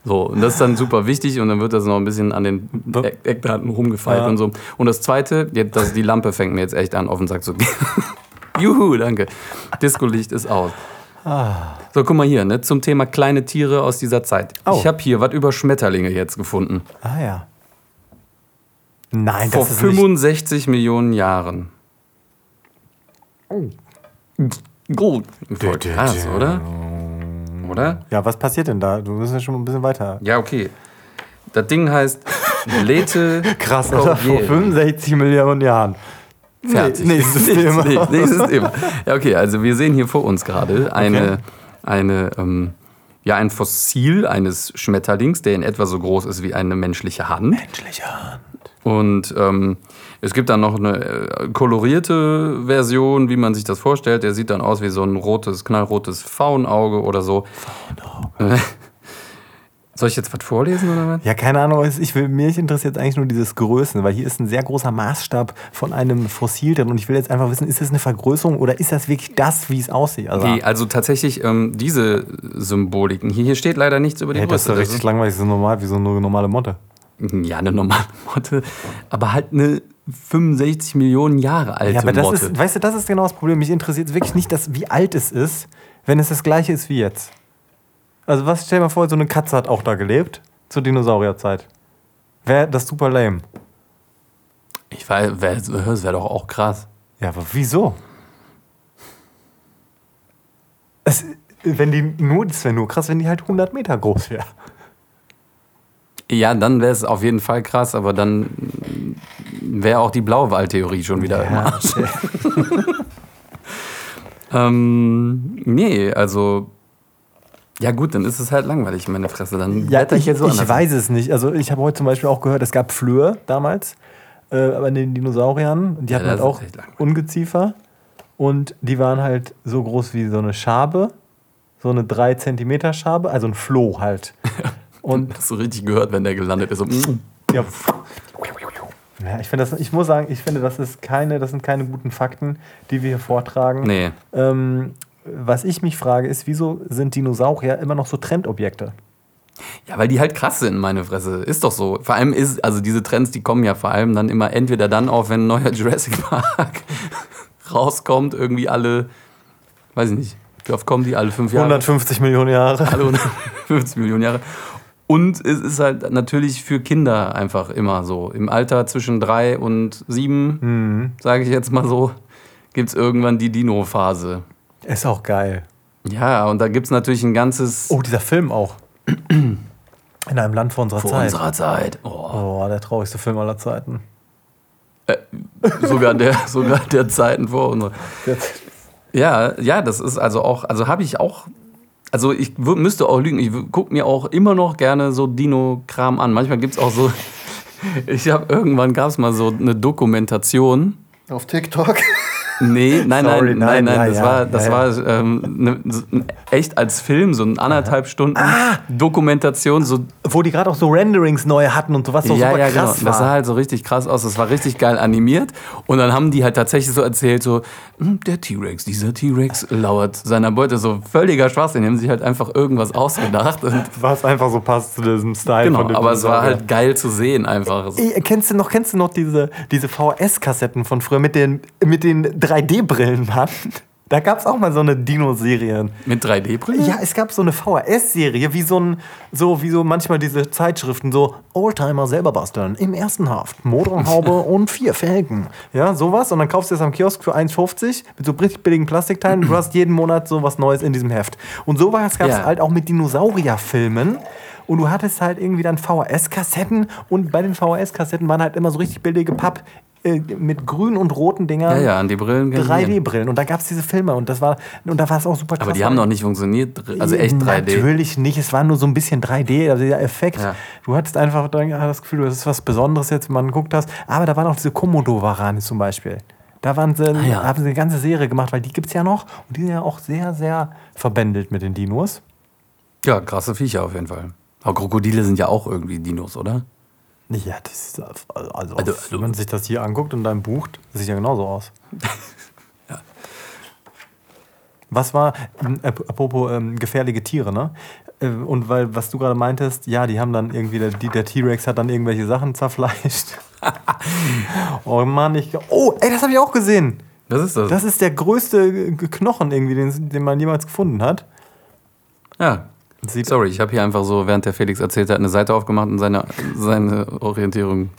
So, und das ist dann super wichtig und dann wird das noch ein bisschen an den Eck- Eckdaten rumgefeilt Ja. und so. Und das Zweite, jetzt, das, die Lampe fängt mir jetzt echt an, auf den Sack zu gehen. *laughs* Juhu, danke. Disco-Licht ist aus. So, guck mal hier, ne, zum Thema kleine Tiere aus dieser Zeit. Oh. Ich habe hier was über Schmetterlinge jetzt gefunden. Ah ja. Nein, Vor das ist nicht, 65 Millionen Jahren. Gut. Voll krass, oder? Oder? Ja, was passiert denn da? Du musst ja schon ein bisschen weiter. Ja, okay. Das Ding heißt *laughs* Lete Krass, oder? Vor Cordiere. 65 Millionen Jahren. Fertig. Nee, nächstes Thema. *laughs* Nee, nächstes Thema. Ja, okay, also wir sehen hier vor uns gerade eine, Okay. eine ähm, ja, ein Fossil eines Schmetterlings, der in etwa so groß ist wie eine menschliche Hand. Menschliche Hand. Und ähm, es gibt dann noch eine äh, kolorierte Version, wie man sich das vorstellt. Der sieht dann aus wie so ein rotes, knallrotes Faunauge oder so. Faunauge. *laughs* Soll ich jetzt was vorlesen oder was? Ja, keine Ahnung, ich will, mich interessiert eigentlich nur dieses Größen, weil hier ist ein sehr großer Maßstab von einem Fossil drin und ich will jetzt einfach wissen, ist das eine Vergrößerung oder ist das wirklich das, wie es aussieht? Also, Die, also tatsächlich ähm, diese Symboliken. Hier, hier steht leider nichts über die hey, das ist Größe. doch richtig langweilig, das ist normal, wie so eine normale Motte. Ja, eine normale *laughs* Motte, aber halt eine 65 Millionen Jahre alte Ja, aber das Motte. ist, weißt du, das ist genau das Problem. Mich interessiert wirklich nicht, dass, wie alt es ist, wenn es das gleiche ist wie jetzt. Also was, stell dir mal vor, so eine Katze hat auch da gelebt, zur Dinosaurierzeit. Wäre das super lame. ich weiß, wär, das wäre doch auch krass. Ja, aber wieso? Es, wenn die nur, das wäre nur krass, wenn die halt 100 Meter groß wäre. Ja, dann wäre es auf jeden Fall krass, aber dann wäre auch die Blauwal-Theorie schon wieder im Arsch. *laughs* Ähm, nee, also. Ja, gut, dann ist es halt langweilig, meine Fresse. Dann Ja, blätter ich, jetzt so ich weiß es nicht. Also ich habe heute zum Beispiel auch gehört, es gab Flöhe damals. äh, bei den Dinosauriern. Die Ja, hatten halt das auch. Ungeziefer. Und die waren halt so groß wie so eine Schabe. So eine 3 Zentimeter Schabe, also ein Floh halt. Und *laughs* Hast du richtig gehört, wenn der gelandet ist. So, ja. Ja, ich finde das, ich muss sagen, ich finde, das ist keine, das sind keine guten Fakten, die wir hier vortragen. Nee. Ähm, was ich mich frage, ist, wieso sind Dinosaurier immer noch so Trendobjekte? Ja, weil die halt krass sind, meine Fresse. Ist doch so. Vor allem ist, also diese Trends, die kommen ja vor allem dann immer entweder dann auf, wenn ein neuer *laughs* Jurassic Park *laughs* rauskommt, irgendwie alle, weiß ich nicht, wie oft kommen die? Alle fünf Jahre? 150 Millionen Jahre. Alle 150 *laughs* Millionen Jahre. Und es ist halt natürlich für Kinder einfach immer so. Im Alter zwischen drei und sieben, Mhm. sage ich jetzt mal so, gibt es irgendwann die Dino-Phase. Ist auch geil. Ja, und da gibt es natürlich ein ganzes Oh, dieser Film auch. *clears throat* In einem Land vor unserer vor Zeit. unserer Zeit. Oh. Oh, der traurigste Film aller Zeiten. sogar, der, *laughs* sogar der Zeiten vor uns. Jetzt. Ja, ja, das ist also auch, also habe ich auch, also ich müsste auch lügen, ich gucke mir auch immer noch gerne so Dino-Kram an. Manchmal gibt es auch so, *laughs* ich habe irgendwann gab es mal so eine Dokumentation. Auf TikTok. Nee, *laughs* nein, Sorry, nein, nein, nein, nein, das ja, war, das ja, war ähm, ne, echt als Film, so ein anderthalb Stunden Ah! Dokumentation, so Wo die gerade auch so Renderings neu hatten und so, was so ja, super ja, genau. krass Das sah war. halt so richtig krass aus. Das war richtig geil animiert. Und dann haben die halt tatsächlich so erzählt, so, "Hm, der T-Rex, dieser T-Rex lauert seiner Beute. So völliger Schwachsinn. Die haben sich halt einfach irgendwas ausgedacht. Und, *laughs* Was einfach so passt zu diesem Style genau, von dem aber es war halt geil zu sehen einfach. Ey, Kennst du noch, kennst du noch diese, diese VHS-Kassetten von früher mit den, mit den 3D-Brillen, Mann? Da gab es auch mal so eine Dino-Serie. Mit 3D-Brillen? Ja, es gab so eine VHS-Serie, wie so ein, so wie so manchmal diese Zeitschriften, so Oldtimer selber basteln, im ersten Haft, Motorhaube *laughs* und vier Felgen. Ja, sowas. Und dann kaufst du es am Kiosk für 1,50 mit so richtig billigen Plastikteilen. Du hast jeden Monat so was Neues in diesem Heft. Und sowas gab es Ja. halt auch mit Dinosaurierfilmen. Und du hattest halt irgendwie dann VHS-Kassetten und bei den VHS-Kassetten waren halt immer so richtig billige Papp äh, mit grünen und roten Dingern. Ja, ja, an die Brillen. kann ich gehen. 3D-Brillen. Und da gab es diese Filme und das war, und da war es auch super krass. Aber die haben noch nicht funktioniert. Also echt 3D. Natürlich nicht, es war nur so ein bisschen 3D, also der Effekt. Ja. Du hattest einfach das Gefühl, das ist was Besonderes jetzt, wenn man guckt das. Aber da waren auch diese Komodo-Warane zum Beispiel. Da waren sie, Ah, ja. haben sie eine ganze Serie gemacht, weil die gibt es ja noch und die sind ja auch sehr, sehr verbändelt mit den Dinos. Ja, krasse Viecher auf jeden Fall. Aber Krokodile sind ja auch irgendwie Dinos, oder? Ja, das ist, also, Also, wenn also- man sich das hier anguckt und dann bucht, das sieht ja genauso aus. *laughs* Ja. Was war, ap- apropos ähm, gefährliche Tiere, ne? Äh, Und weil, was du gerade meintest, ja, die haben dann irgendwie, der, der T-Rex hat dann irgendwelche Sachen zerfleischt. *laughs* oh Mann, ich. Oh, ey, das habe ich auch gesehen. Was ist das? Das ist der größte Knochen irgendwie, den, den man jemals gefunden hat. ja. Sorry, ich habe hier einfach so, während der Felix erzählt hat, eine Seite aufgemacht und seine, seine Orientierung.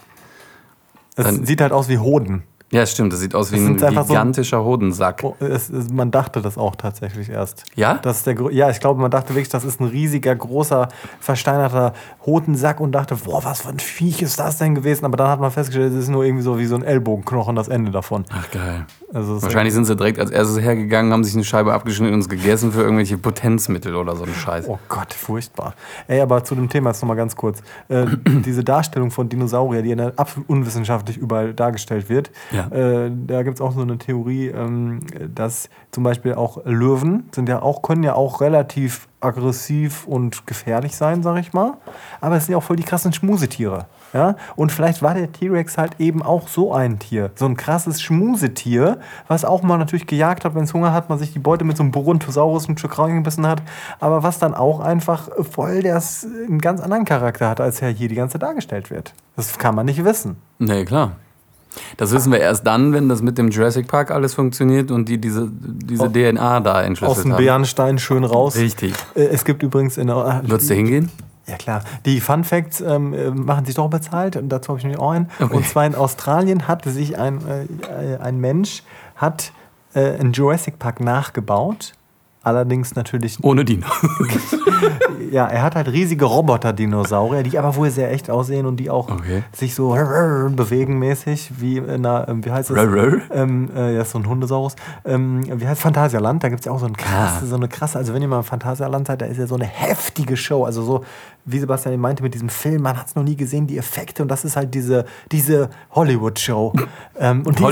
es dann- sieht halt aus wie Hoden. Ja, stimmt, das sieht aus wie ein einfach so- gigantischer Hodensack. Oh, es, es, man dachte das auch tatsächlich erst. Ja? Das ist der, ja, ich glaube, man dachte wirklich, das ist ein riesiger, großer, versteinerter Hodensack und dachte, boah, was für ein Viech ist das denn gewesen? Aber dann hat man festgestellt, es ist nur irgendwie so wie so ein Ellbogenknochen, das Ende davon. Ach, geil. Also Wahrscheinlich sind sie direkt als erstes hergegangen, haben sich eine Scheibe abgeschnitten und es gegessen für irgendwelche Potenzmittel oder so einen Scheiß. Oh Gott, furchtbar. Ey, aber zu dem Thema jetzt nochmal ganz kurz. Äh, *clears throat* diese Darstellung von Dinosaurier, die der absolut unwissenschaftlich überall dargestellt wird, Ja. äh, da gibt es auch so eine Theorie, ähm, dass zum Beispiel auch Löwen sind ja auch, können ja auch relativ aggressiv und gefährlich sein, sag ich mal. Aber es sind ja auch voll die krassen Schmusetiere. Ja? Und vielleicht war der T-Rex halt eben auch so ein Tier. So ein krasses Schmusetier, was auch mal natürlich gejagt hat, wenn es Hunger hat, man sich die Beute mit so einem Brontosaurus ein Stück reingebissen hat. Aber was dann auch einfach voll das, einen ganz anderen Charakter hat, als er hier die ganze Zeit dargestellt wird. Das kann man nicht wissen. Nee, klar. Das wissen wir erst dann, wenn das mit dem Jurassic Park alles funktioniert und die diese, diese DNA da Aus entschlüsselt dem haben. Bärenstein schön raus. Richtig. Äh, Es gibt übrigens in der. Würdest du hingehen? Ja klar. Die Fun Facts ähm, äh, machen sich doch bezahlt. Und dazu habe ich nämlich auch einen. Okay. Und zwar in Australien hat sich ein, äh, äh, ein Mensch hat äh, einen Jurassic Park nachgebaut Allerdings natürlich Ohne Dino. *laughs* Ja, er hat halt riesige Roboter-Dinosaurier, die aber wohl sehr echt aussehen und die auch Okay. sich so bewegen mäßig, wie in einer, ähm, wie heißt es? Rrrr. Ähm, äh, ja, so ein Hundesaurus. Ähm, wie heißt Phantasialand? Da gibt es ja auch so, ein krasse, Ah. so eine krasse, also wenn ihr mal im Phantasialand seid, da ist ja so eine heftige Show. Also so, wie Sebastian eben meinte mit diesem Film, man hat es noch nie gesehen, die Effekte und das ist halt diese, diese Hollywood-Show. *laughs* ähm, und die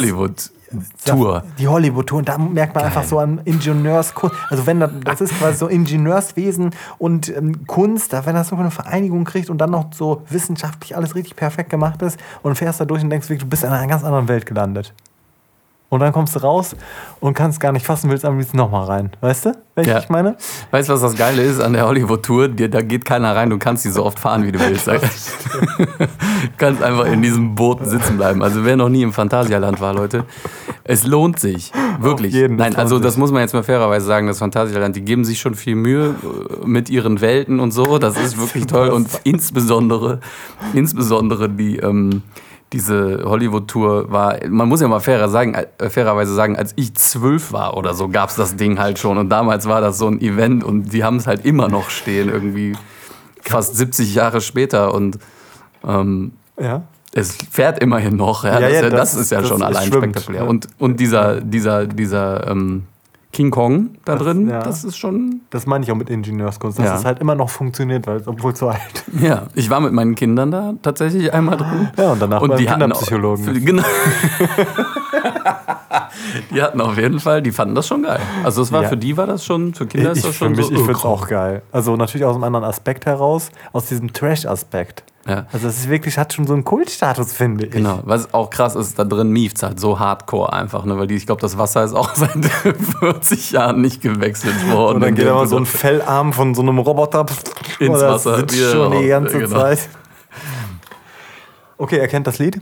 Hollywood-Tour. die Hollywood-Tour. Und da merkt man einfach so an Ingenieurskunst. Also wenn das, das ist quasi so Ingenieurswesen und ähm, Kunst, da wenn das so eine Vereinigung kriegt und dann noch so wissenschaftlich alles richtig perfekt gemacht ist und fährst da durch und denkst wirklich, du bist in einer ganz anderen Welt gelandet. Und dann kommst du raus und kannst gar nicht fassen, willst am liebsten nochmal rein. Weißt du, welche Ja. ich meine? Weißt du, was das Geile ist an der Hollywood-Tour? Dir- Da geht keiner rein, du kannst die so oft fahren, wie du willst. *laughs* Du kannst einfach in diesem Boot sitzen bleiben. Also wer noch nie im Phantasialand war, Leute, es lohnt sich. Wirklich. Nein, also das muss man jetzt mal fairerweise sagen, das Phantasialand, die geben sich schon viel Mühe äh, mit ihren Welten und so. Das ist wirklich toll. Und insbesondere, insbesondere die... Ähm, diese Hollywood-Tour war, man muss ja mal fairer sagen, äh, fairerweise sagen, als ich zwölf war oder so, gab es das Ding halt schon. Und damals war das so ein Event und die haben es halt immer noch stehen, irgendwie fast 70 Jahre später. Und ähm, Ja. es fährt immerhin noch. Ja, Ja, das, ja, das das, ist- ja das schon ist allein schwimmt, spektakulär. Und, und dieser, dieser, dieser ähm, King Kong da Das- drin, ja. das ist schon. Das meine ich auch mit Ingenieurskunst, dass Ja. es halt immer noch funktioniert, weil obwohl so alt Ja, ich war mit meinen Kindern da tatsächlich einmal drin. Ja, und danach beim hatten Kinderpsychologen. Auch, für- genau. *laughs* die hatten auf jeden Fall, die fanden das schon geil. Also es war Ja. für die war das schon, für Kinder ist ich, das für schon mich, so. ich oh, finde es auch geil. Also natürlich aus einem anderen Aspekt heraus, aus diesem Trash-Aspekt. Ja. Also es ist wirklich, hat schon so einen Kultstatus, finde ich. Genau, was auch krass ist, da drin mieft halt so hardcore einfach, ne? weil die, ich glaube, das Wasser ist auch *laughs* seit 40 Jahren nicht gewechselt worden. Und dann geht aber so ein Fellarm von so einem Roboter Ins Wasser sitzt wieder schon die ganze Genau. Zeit. Okay, er kennt das Lied.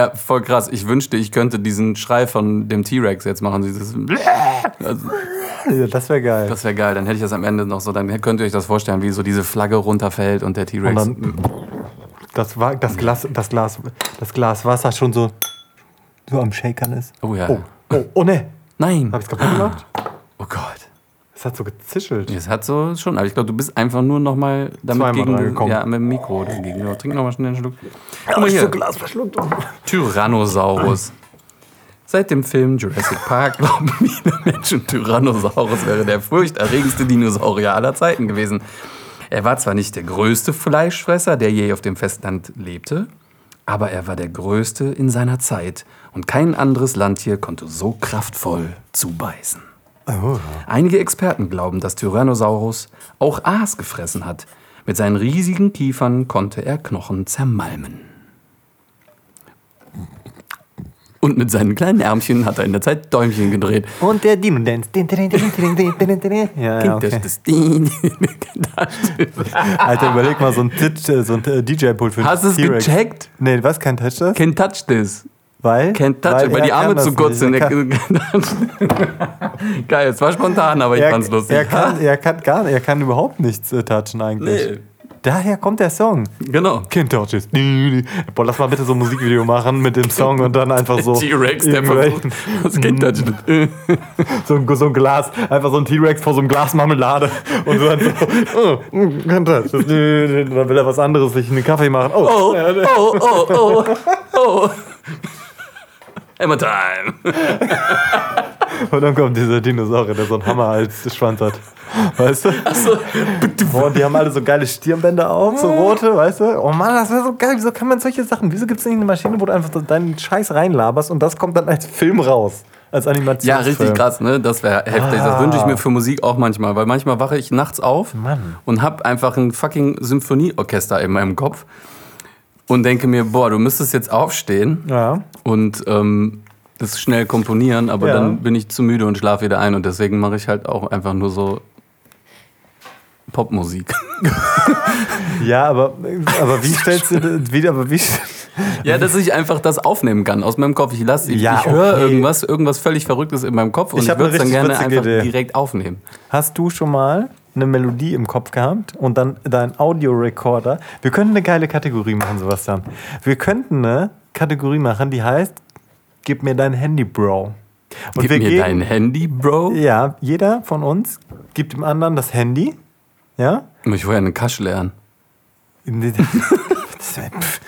Ja, voll krass. Ich wünschte, ich könnte diesen Schrei von dem T-Rex jetzt machen. Dieses also, Das wäre geil. das wäre geil. Dann hätte ich das am Ende noch so. Dann könnt ihr euch das vorstellen, wie so diese Flagge runterfällt und der T-Rex. das, war, das, Glas, das, Glas, das Glas Wasser schon so, so am Shakern ist. Oh ja. Oh, oh, oh ne. Nein. Hab ich's kaputt gemacht? Oh Gott. Es hat so gezischelt. Es hat so schon, aber ich glaube, du bist einfach nur noch mal damit Zweimal gegen, ja, mit dem Mikro dagegen. Trink noch mal schnell einen Schluck. Guck mal hier. Glas verschluckt. Tyrannosaurus. Seit dem Film Jurassic Park glauben viele Menschen, Tyrannosaurus wäre der furchterregendste Dinosaurier aller Zeiten gewesen. Er war zwar nicht der größte Fleischfresser, der je auf dem Festland lebte, aber er war der größte in seiner Zeit und kein anderes Landtier konnte so kraftvoll zubeißen. Oh. Einige Experten glauben, dass Tyrannosaurus auch Aas gefressen hat. Mit seinen riesigen Kiefern konnte er Knochen zermalmen. Und mit seinen kleinen Ärmchen hat er in der Zeit Däumchen gedreht. Und der Dino Dance. Ja, ja, Das okay. *laughs* Alter, überleg mal so ein, äh, so ein äh, DJ-Pult für Hast du es gecheckt? Nee, was? Kein Touch das? Can't touch this. Weil? Can't touch weil it, weil die Arme zu das kurz sind. *laughs* Geil, es war spontan, aber ich er, fand's lustig. er, kann, er kann gar er kann überhaupt nichts äh, touchen eigentlich. Nee. Daher kommt der Song. Genau. Touch it. Boah, lass mal bitte so ein Musikvideo machen mit dem Song und dann einfach so. *laughs* T-Rex, der versucht. Das touch it. so, ein, so ein Glas, einfach so ein T-Rex vor so einem Glas Marmelade. Und so dann so, oh, mm, das. Und dann will er was anderes, sich einen Kaffee machen. Oh, Oh, oh, oh, oh, oh. *laughs* Emma Time. *laughs* Und dann kommt dieser Dinosaurier, der so einen Hammer als Schwanz hat. Weißt du? Achso. Boah, und die haben alle so geile Stirnbänder auf, so rote, weißt du? Oh Mann, das wäre so geil. Wieso kann man solche Sachen? Wieso gibt es nicht eine Maschine, wo du einfach so deinen Scheiß reinlaberst und das kommt dann als Film raus? Als Animation. Ja, richtig krass, ne? Das wäre heftig. Das Ah. wünsche ich mir für Musik auch manchmal, weil manchmal wache ich nachts auf Mann. und hab einfach ein fucking Symphonieorchester in meinem Kopf und denke mir, boah, du müsstest jetzt aufstehen Ja. und ähm, das schnell komponieren, aber Ja. dann bin ich zu müde und schlafe wieder ein und deswegen mache ich halt auch einfach nur so Popmusik. *laughs* Ja, aber, aber wie stellst du wie, aber wie, Ja, dass ich einfach das aufnehmen kann aus meinem Kopf. Ich lasse, ich, Ja, ich höre okay. irgendwas, irgendwas völlig Verrücktes in meinem Kopf und Ich ich, würde es dann gerne einfach Idee. direkt aufnehmen. Hast du schon mal eine Melodie im Kopf gehabt und dann dein Audiorecorder? Wir könnten eine geile Kategorie machen, Sebastian. Wir könnten eine Kategorie machen, die heißt Gib mir dein Handy, Bro. Und Gib mir geben- dein Handy, Bro. Ja, jeder von uns gibt dem anderen das Handy. Ja? Muss ich vorher einen Kasch lernen. *laughs* Das wär- pff.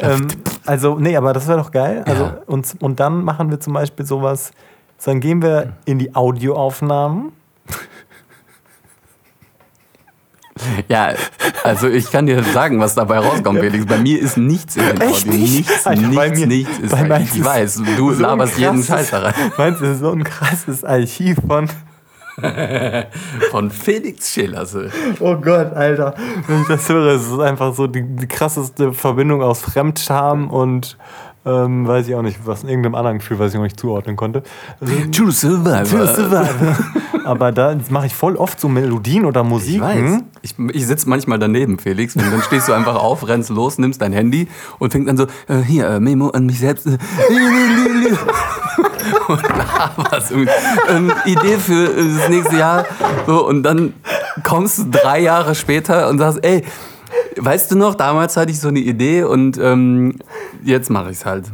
ähm, also, nee, aber das wäre doch geil. Also, Ja. und, und dann machen wir zum Beispiel sowas, dann gehen wir in die Audioaufnahmen. Ja, also ich kann dir sagen, was dabei rauskommt, Felix. Bei mir ist nichts in den Echt Audio. nicht? Nichts, Alter, bei nichts, mir- nichts. Ist bei meins ich ist weiß, du so laberst jeden krasses- Scheiß da rein. Meinst du, so ein krasses Archiv von. *laughs* Von Felix Schillerse. Oh Gott, Alter. Wenn ich das höre, es ist einfach so die, die krasseste Verbindung aus Fremdscham und ähm, weiß ich auch nicht, was in irgendeinem anderen Gefühl, was ich noch nicht zuordnen konnte. Also, *laughs* True Survivor. *laughs* Aber da mache ich voll oft so Melodien oder Ich Musiken. weiß. Ich, ich sitze manchmal daneben, Felix, und dann stehst du einfach auf, rennst los, nimmst dein Handy und fängst an so, äh, hier, äh, Memo an mich selbst. Äh, *laughs* und laberst irgendwie. Ähm, Idee für äh, das nächste Jahr. So, und dann kommst du drei Jahre später und sagst, ey, weißt du noch, damals hatte ich so eine Idee und ähm, jetzt mache ich es halt.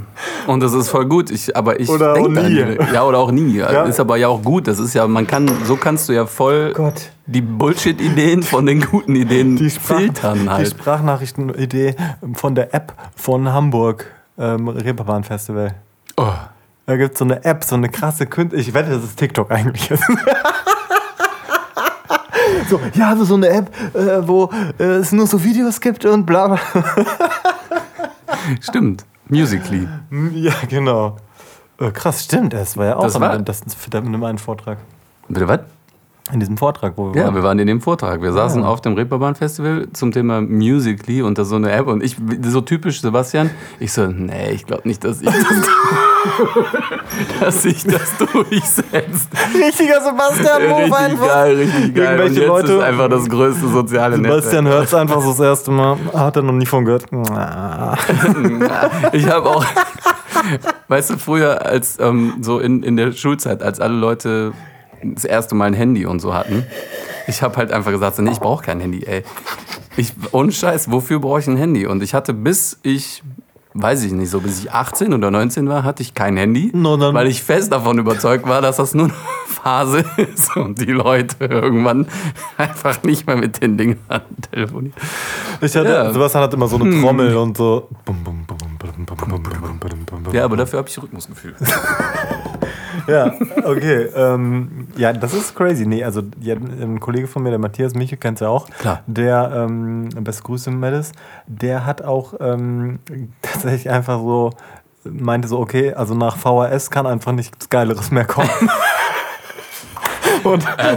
Und das ist voll gut. Ich, aber ich Oder auch nie. nie. Ja, oder auch nie. Ja. Ist aber ja auch gut. Das ist ja, man kann, so kannst du ja voll Gott. die Bullshit-Ideen von den guten Ideen Die, Sprach, filtern die halt. Sprachnachrichtenidee von der App von Hamburg, ähm, Reeperbahn Festival. Oh. Da gibt es so eine App, so eine krasse Künstler. Ich wette, das ist TikTok eigentlich. *laughs* *laughs* so, ja, so eine App, äh, wo äh, es nur so Videos gibt und bla bla. Stimmt. Musically. ja, genau. Äh, krass, stimmt. Das war ja auch Das war- das, das, in meinem Vortrag. Bitte was? In diesem Vortrag, wo wir Ja, waren. wir waren in dem Vortrag. Wir saßen Ja. auf dem Reeperbahn Festival zum Thema Musically unter so eine App und ich, so typisch Sebastian, ich so, nee, ich glaube nicht, dass ich das, *laughs* *laughs* dass ich das durchsetze. Richtiger Sebastian-Move Richtig einfach. geil, richtig geil. Und Irgendwelche jetzt Leute- ist einfach das größte soziale Sebastian Netzwerk. hört es einfach so das erste Mal. Hat er noch nie von gehört. *laughs* Ich habe auch, weißt du, früher als ähm, so in, in der Schulzeit, als alle Leute das erste Mal ein Handy und so hatten, ich habe halt einfach gesagt, so, nee, ich brauche kein Handy, ey. Ich, ohne Scheiß, wofür brauche ich ein Handy? Und ich hatte bis ich, weiß ich nicht, so bis ich 18 oder 19 war, hatte ich kein Handy, no, weil ich fest davon überzeugt war, dass das nur eine Phase ist und die Leute irgendwann einfach nicht mehr mit den Dingen telefonieren. Ich hatte, ja. Sebastian hat immer so eine Trommel hm. und so. Ja, aber dafür habe ich Rhythmusgefühl. Ja, okay. Ähm, ja, das ist crazy. Nee, also ja, ein Kollege von mir, der Matthias Miche, kennt ja auch. Klar. Der, ähm, beste Grüße, Mattis, der hat auch ähm, tatsächlich einfach so, meinte so, okay, also nach VHS kann einfach nichts Geileres mehr kommen. *laughs* *laughs* Und äh,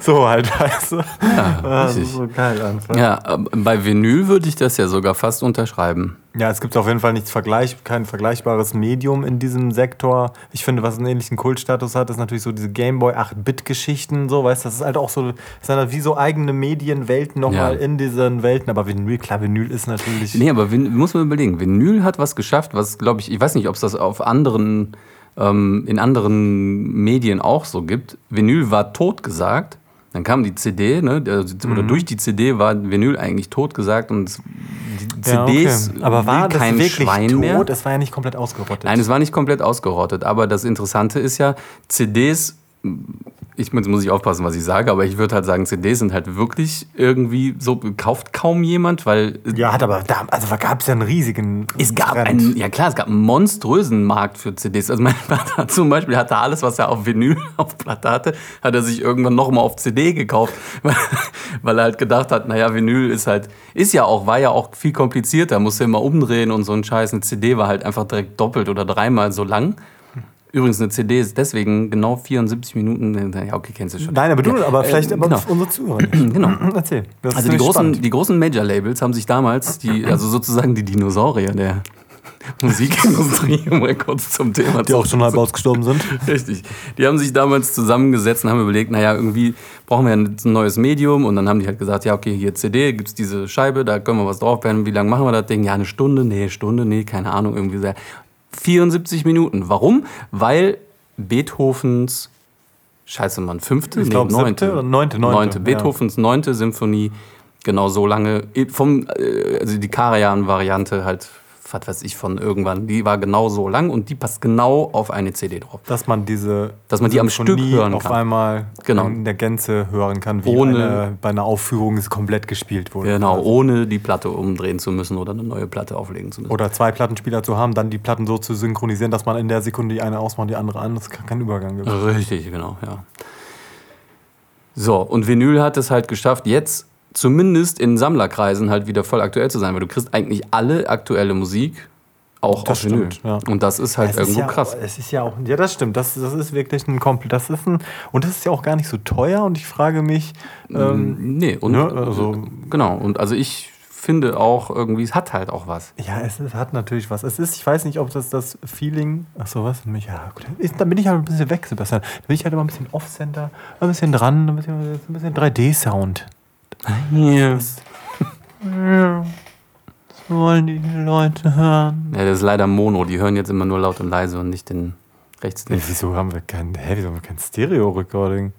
so halt, weißt du. Ja, das richtig. ist so geil einfach. Ja, ähm, bei Vinyl würde ich das ja sogar fast unterschreiben. Ja, es gibt auf jeden Fall nichts Vergleich, kein vergleichbares Medium in diesem Sektor. Ich finde, was einen ähnlichen Kultstatus hat, ist natürlich so diese Gameboy 8-Bit-Geschichten, so, weißt du, das ist halt auch so, das sind halt wie so eigene Medienwelten nochmal Ja. in diesen Welten. Aber Vinyl, klar, Vinyl ist natürlich. Nee, aber Vin muss man überlegen. Vinyl hat was geschafft, was, glaube ich, ich weiß nicht, ob es das auf anderen, ähm, in anderen Medien auch so gibt. Vinyl war tot gesagt. Dann kam die CD, ne? der- oder durch die CD war Vinyl eigentlich tot gesagt und die Ja, okay. CDs Aber war das kein wirklich Schwein tot? mehr. Es war ja nicht komplett ausgerottet. Nein, es war nicht komplett ausgerottet. Aber das Interessante ist ja, CDs, ich, jetzt muss ich aufpassen, was ich sage, aber ich würde halt sagen, CDs sind halt wirklich irgendwie so, kauft kaum jemand, weil ja, hat aber da, also gab es ja einen riesigen. es gab Trend. einen, ja klar, es gab einen monströsen Markt für CDs. Also mein *laughs* Vater zum Beispiel hatte alles, was er auf Vinyl *laughs* auf Platte hatte, hat er sich irgendwann nochmal auf CD gekauft, *laughs* weil, weil er halt gedacht hat, naja, Vinyl ist halt, ist ja auch, war ja auch viel komplizierter, musste immer umdrehen und so ein Scheiß. Eine CD war halt einfach direkt doppelt oder dreimal so lang. Übrigens, eine CD ist deswegen genau 74 Minuten. Ja, okay, kennst du schon. Nein, aber du, Ja, aber äh, vielleicht aber genau. unsere Zuhörer nicht. *clears throat* Genau. *laughs* Erzähl. Das Also die großen, spannend. die großen Major-Labels haben sich damals, die, also sozusagen die Dinosaurier der, *laughs* Musikindustrie, um mal kurz zum Thema Die auch schon halb ausgestorben sind. *laughs* Richtig. Die haben sich damals zusammengesetzt und haben überlegt, naja, irgendwie brauchen wir ein neues Medium. Und dann haben die halt gesagt, ja, okay, hier CD, gibt es diese Scheibe, da können wir was draufbauen. Wie lange machen wir das Ding? Ja, eine Stunde, nee, Stunde, nee, keine Ahnung, irgendwie sehr. 74 Minuten. Warum? Weil Beethovens, scheiße, Mann, fünfte? Ich glaube, siebte oder neunte, neunte. neunte. Beethovens neunte Symphonie genau so lange, vom, äh, also die Karajan-Variante halt was weiß ich, von irgendwann. Die war genau so lang und die passt genau auf eine CD drauf. Dass man diese Dass man die am Stück hören auf kann. einmal Genau. in der Gänze hören kann, wie Ohne- eine, bei einer Aufführung es komplett gespielt wurde. Genau, ohne die Platte umdrehen zu müssen oder eine neue Platte auflegen zu müssen. Oder zwei Plattenspieler zu haben, dann die Platten so zu synchronisieren, dass man in der Sekunde die eine ausmacht, die andere an. Das kann kein Übergang gibt. Richtig, genau, ja. So, und Vinyl hat es halt geschafft, jetzt zumindest in Sammlerkreisen halt wieder voll aktuell zu sein, weil du kriegst eigentlich alle aktuelle Musik auch Das auf Vinyl. stimmt, ja. Und das ist halt Es irgendwo ja, krass. Es ist ja auch, ja, das stimmt. Das, das ist wirklich ein komplett, das ist ein, und das ist ja auch gar nicht so teuer. Und ich frage mich, ähm, nee, und ne, also- genau, und also ich finde auch irgendwie, es hat halt auch was. ja, es ist, hat natürlich was. Es ist, ich weiß nicht, ob das das Feeling, ach so, was? Mich, ja, gut. Ist, da bin ich halt ein bisschen weg, Sebastian. Da bin ich halt immer ein bisschen Off-Center, ein bisschen dran, ein bisschen, ein bisschen 3D-Sound. Ja. Das *laughs* wollen die Leute hören. Ja, das ist leider Mono. Die hören jetzt immer nur laut und leise und nicht den rechts. Ja, wieso haben wir kein, hä, wieso haben wir kein Stereo-Recording?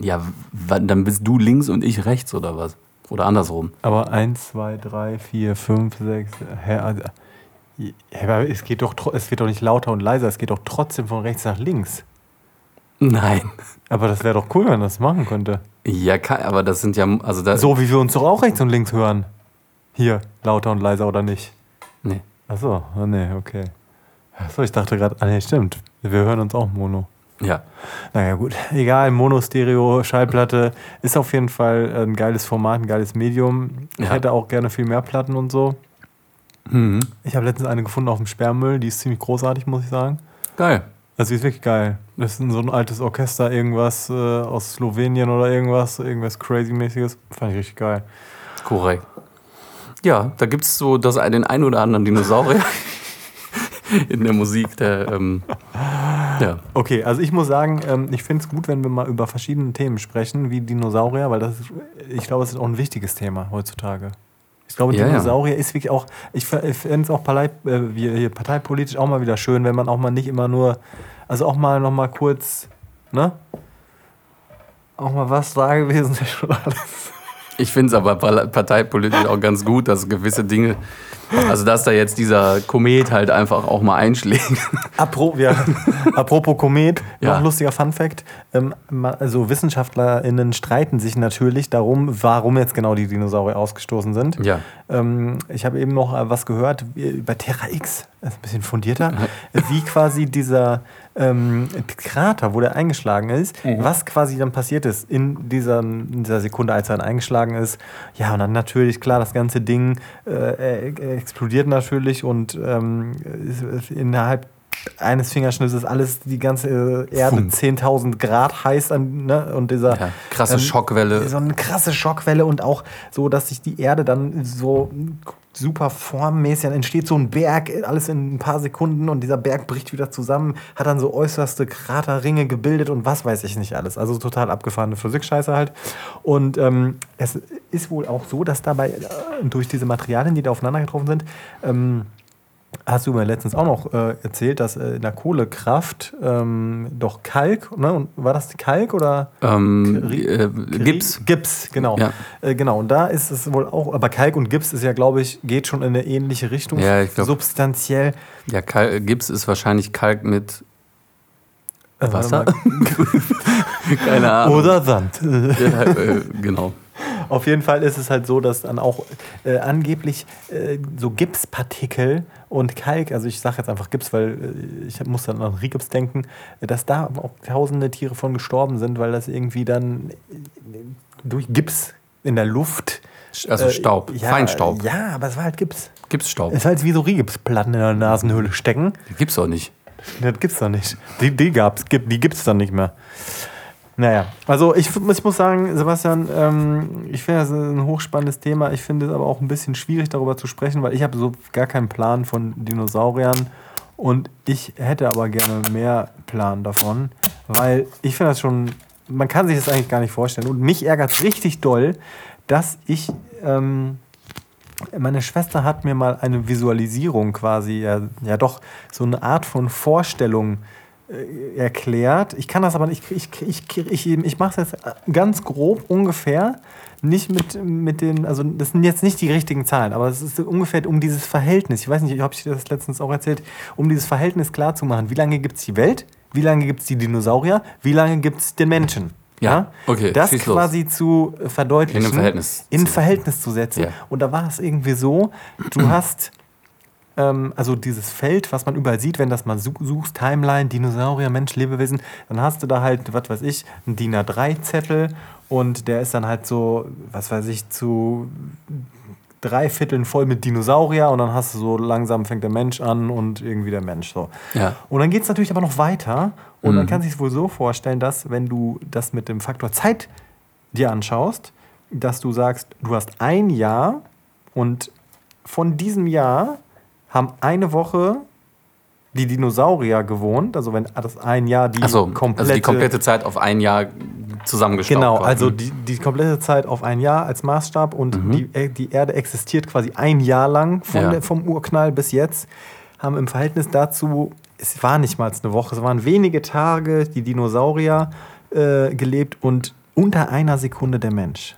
Ja, dann bist du links und ich rechts oder was? Oder andersrum. Aber 1, 2, 3, 4, 5, 6, hä, also, aber es geht doch, es wird doch nicht lauter und leiser, es geht doch trotzdem von rechts nach links. Nein. Aber das wäre doch cool, wenn man das machen könnte. Ja, aber das sind ja, also da. So wie wir uns doch auch rechts und links hören. Hier, lauter und leiser oder nicht? Nee. Achso, oh, nee, okay. Achso, ich dachte gerade, ah nee, stimmt. Wir hören uns auch Mono. Ja. Naja, gut. Egal, Mono, Stereo, Schallplatte ist auf jeden Fall ein geiles Format, ein geiles Medium. Ich Ja. hätte auch gerne viel mehr Platten und so. Mhm. Ich habe letztens eine gefunden auf dem Sperrmüll, die ist ziemlich großartig, muss ich sagen. Geil. Also die ist wirklich geil. Das ist so ein altes Orchester, irgendwas äh, aus Slowenien oder irgendwas, irgendwas crazy-mäßiges. Fand ich richtig geil. Korrekt. Ja, da gibt es so das, den einen oder anderen Dinosaurier *laughs* in der Musik, der. Ähm, ja. Okay, also ich muss sagen, ähm, ich finde es gut, wenn wir mal über verschiedene Themen sprechen, wie Dinosaurier, weil das ist, ich glaube, es ist auch ein wichtiges Thema heutzutage. Ich glaube, Ja, ja. Dinosaurier ist wirklich auch, ich fände es auch partei, äh, parteipolitisch auch mal wieder schön, wenn man auch mal nicht immer nur, also auch mal noch mal kurz, ne? Auch mal was da gewesen ist schon alles. Ich finde es aber pa- parteipolitisch auch ganz gut, dass gewisse Dinge. Also, dass da jetzt dieser Komet halt einfach auch mal einschlägt. Apro ja, apropos Komet, noch Ja. ein lustiger Funfact. Ähm, also WissenschaftlerInnen streiten sich natürlich darum, warum jetzt genau die Dinosaurier ausgestoßen sind. Ja. Ähm, ich habe eben noch äh, was gehört bei Terra X, das ist ein bisschen fundierter, wie quasi dieser ähm, Krater, wo der eingeschlagen ist, was quasi dann passiert ist in dieser, in dieser Sekunde, als er dann eingeschlagen ist. Ja, und dann natürlich, klar, das ganze Ding äh, äh, explodiert natürlich und ähm, innerhalb eines Fingerschnitts ist alles, die ganze äh, Erde Fum. 10.000 Grad heiß an, ne? und dieser Ja, krasse ähm, Schockwelle. so eine krasse Schockwelle und auch so, dass sich die Erde dann so super formmäßig dann entsteht so ein Berg, alles in ein paar Sekunden und dieser Berg bricht wieder zusammen, hat dann so äußerste Kraterringe gebildet und was weiß ich nicht alles. Also total abgefahrene Physik-Scheiße halt. Und ähm, es ist wohl auch so, dass dabei äh, durch diese Materialien, die da aufeinander getroffen sind, ähm, Hast du mir letztens auch noch äh, erzählt, dass äh, in der Kohlekraft ähm, doch Kalk, ne? Und war das Kalk oder Ähm, Kri- äh, Kri- Gips. Gips, genau. Ja. Äh, genau, und da ist es wohl auch, aber Kalk und Gips ist ja, glaube ich, geht schon in eine ähnliche Richtung. Ja, glaub- Substanziell. Ja, Kal Gips ist wahrscheinlich Kalk mit Äh, Wasser. *laughs* Keine. Ahnung. Oder Sand. Ja, äh, genau. *laughs* Auf jeden Fall ist es halt so, dass dann auch äh, angeblich äh, so Gipspartikel und Kalk, also ich sage jetzt einfach Gips, weil äh, ich muss dann an Rigips denken, dass da auch tausende Tiere von gestorben sind, weil das irgendwie dann äh, durch Gips in der Luft. Also äh, Staub, ja, Feinstaub. Ja, aber es war halt Gips. Gipsstaub. Es ist halt wie so Rigipsplatten in der Nasenhöhle stecken. Gibt's auch nicht. Das gibt's doch nicht. Die, die gab's, gibt, die gibt's dann nicht mehr. Naja, also ich, ich muss sagen, Sebastian, ähm, ich finde das ein hochspannendes Thema. Ich finde es aber auch ein bisschen schwierig, darüber zu sprechen, weil ich habe so gar keinen Plan von Dinosauriern und ich hätte aber gerne mehr Plan davon, weil ich finde das schon, man kann sich das eigentlich gar nicht vorstellen. Und mich ärgert es richtig doll, dass ich, ähm, meine Schwester hat mir mal eine Visualisierung quasi, ja, ja doch, so eine Art von Vorstellung äh, erklärt. Ich kann das aber nicht, ich, ich, ich, ich, ich mache es jetzt ganz grob ungefähr. Nicht mit, mit den, also das sind jetzt nicht die richtigen Zahlen, aber es ist ungefähr um dieses Verhältnis. Ich weiß nicht, ob ich dir das letztens auch erzählt, um dieses Verhältnis klar zu machen. Wie lange gibt es die Welt? Wie lange gibt es die Dinosaurier? Wie lange gibt es den Menschen? Ja, okay, Das schieß los. quasi zu verdeutlichen. In Verhältnis In Verhältnis zu setzen. Ja. Und da war es irgendwie so, du hast ähm, also dieses Feld, was man überall sieht, wenn das mal su- suchst, Timeline, Dinosaurier, Mensch, Lebewesen, dann hast du da halt, was weiß ich, einen DIN A3-Zettel und der ist dann halt so, was weiß ich, zu drei Vierteln voll mit Dinosaurier und dann hast du so langsam fängt der Mensch an und irgendwie der Mensch so. Ja. Und dann geht es natürlich aber noch weiter und Mhm. man kann sich es wohl so vorstellen, dass wenn du das mit dem Faktor Zeit dir anschaust, dass du sagst, du hast ein Jahr und von diesem Jahr haben eine Woche die Dinosaurier gewohnt, also wenn das ein Jahr die Achso, komplette, also die komplette Zeit auf ein Jahr zusammengestaubt. Genau, also die, die komplette Zeit auf ein Jahr als Maßstab und Mhm. die, äh, die Erde existiert quasi ein Jahr lang von Ja. der, vom Urknall bis jetzt, haben im Verhältnis dazu, es war nicht mal eine Woche, es waren wenige Tage, die Dinosaurier äh, gelebt und unter einer Sekunde der Mensch.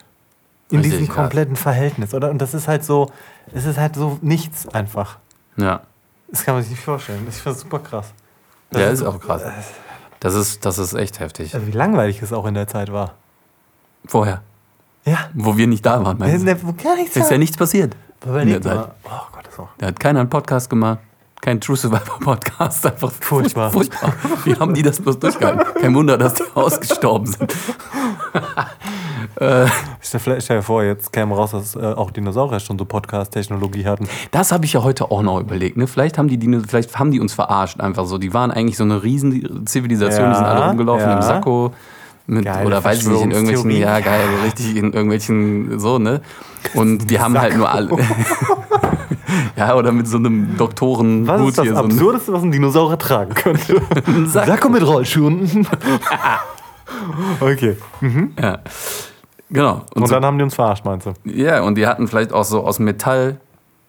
In Richtig diesem kompletten Verhältnis, oder? Und das ist halt so, es ist halt so nichts einfach. Ja, Das kann man sich nicht vorstellen. Das ist super krass. Das ja ist ist auch krass. Das ist, das ist echt heftig. Wie langweilig es auch in der Zeit war. Vorher, Ja. wo wir nicht da waren, meinst du? Gar nichts Ist ja nichts passiert. Überleg in der mal. Zeit. Oh Gott, das auch Da hat keiner einen Podcast gemacht. Kein True Survivor Podcast. Einfach Furchtbar. furchtbar. Wie haben die das bloß durchgehalten? Kein Wunder, dass die ausgestorben sind. *laughs* Vielleicht- stell dir vor, jetzt käme raus, dass äh, auch Dinosaurier schon so Podcast-Technologie hatten. Das habe ich ja heute auch noch überlegt. Ne? Vielleicht, haben die, Dino- vielleicht haben die uns verarscht einfach so. Die waren eigentlich so eine riesen Zivilisation. die sind Ja, alle rumgelaufen ja. im Sakko. Mit, oder weiß ich nicht, in irgendwelchen, ja geil, richtig in irgendwelchen, so, ne? Und *laughs* die haben halt nur alle. *laughs* ja, oder mit so einem Doktoren Was ist das hier, so Absurdeste, was ein Dinosaurier tragen könnte? *laughs* Sakko. Sakko mit Rollschuhen. okay. Ja. Genau. Und, so- dann haben die uns verarscht, meinst du? Ja, und die hatten vielleicht auch so aus Metall,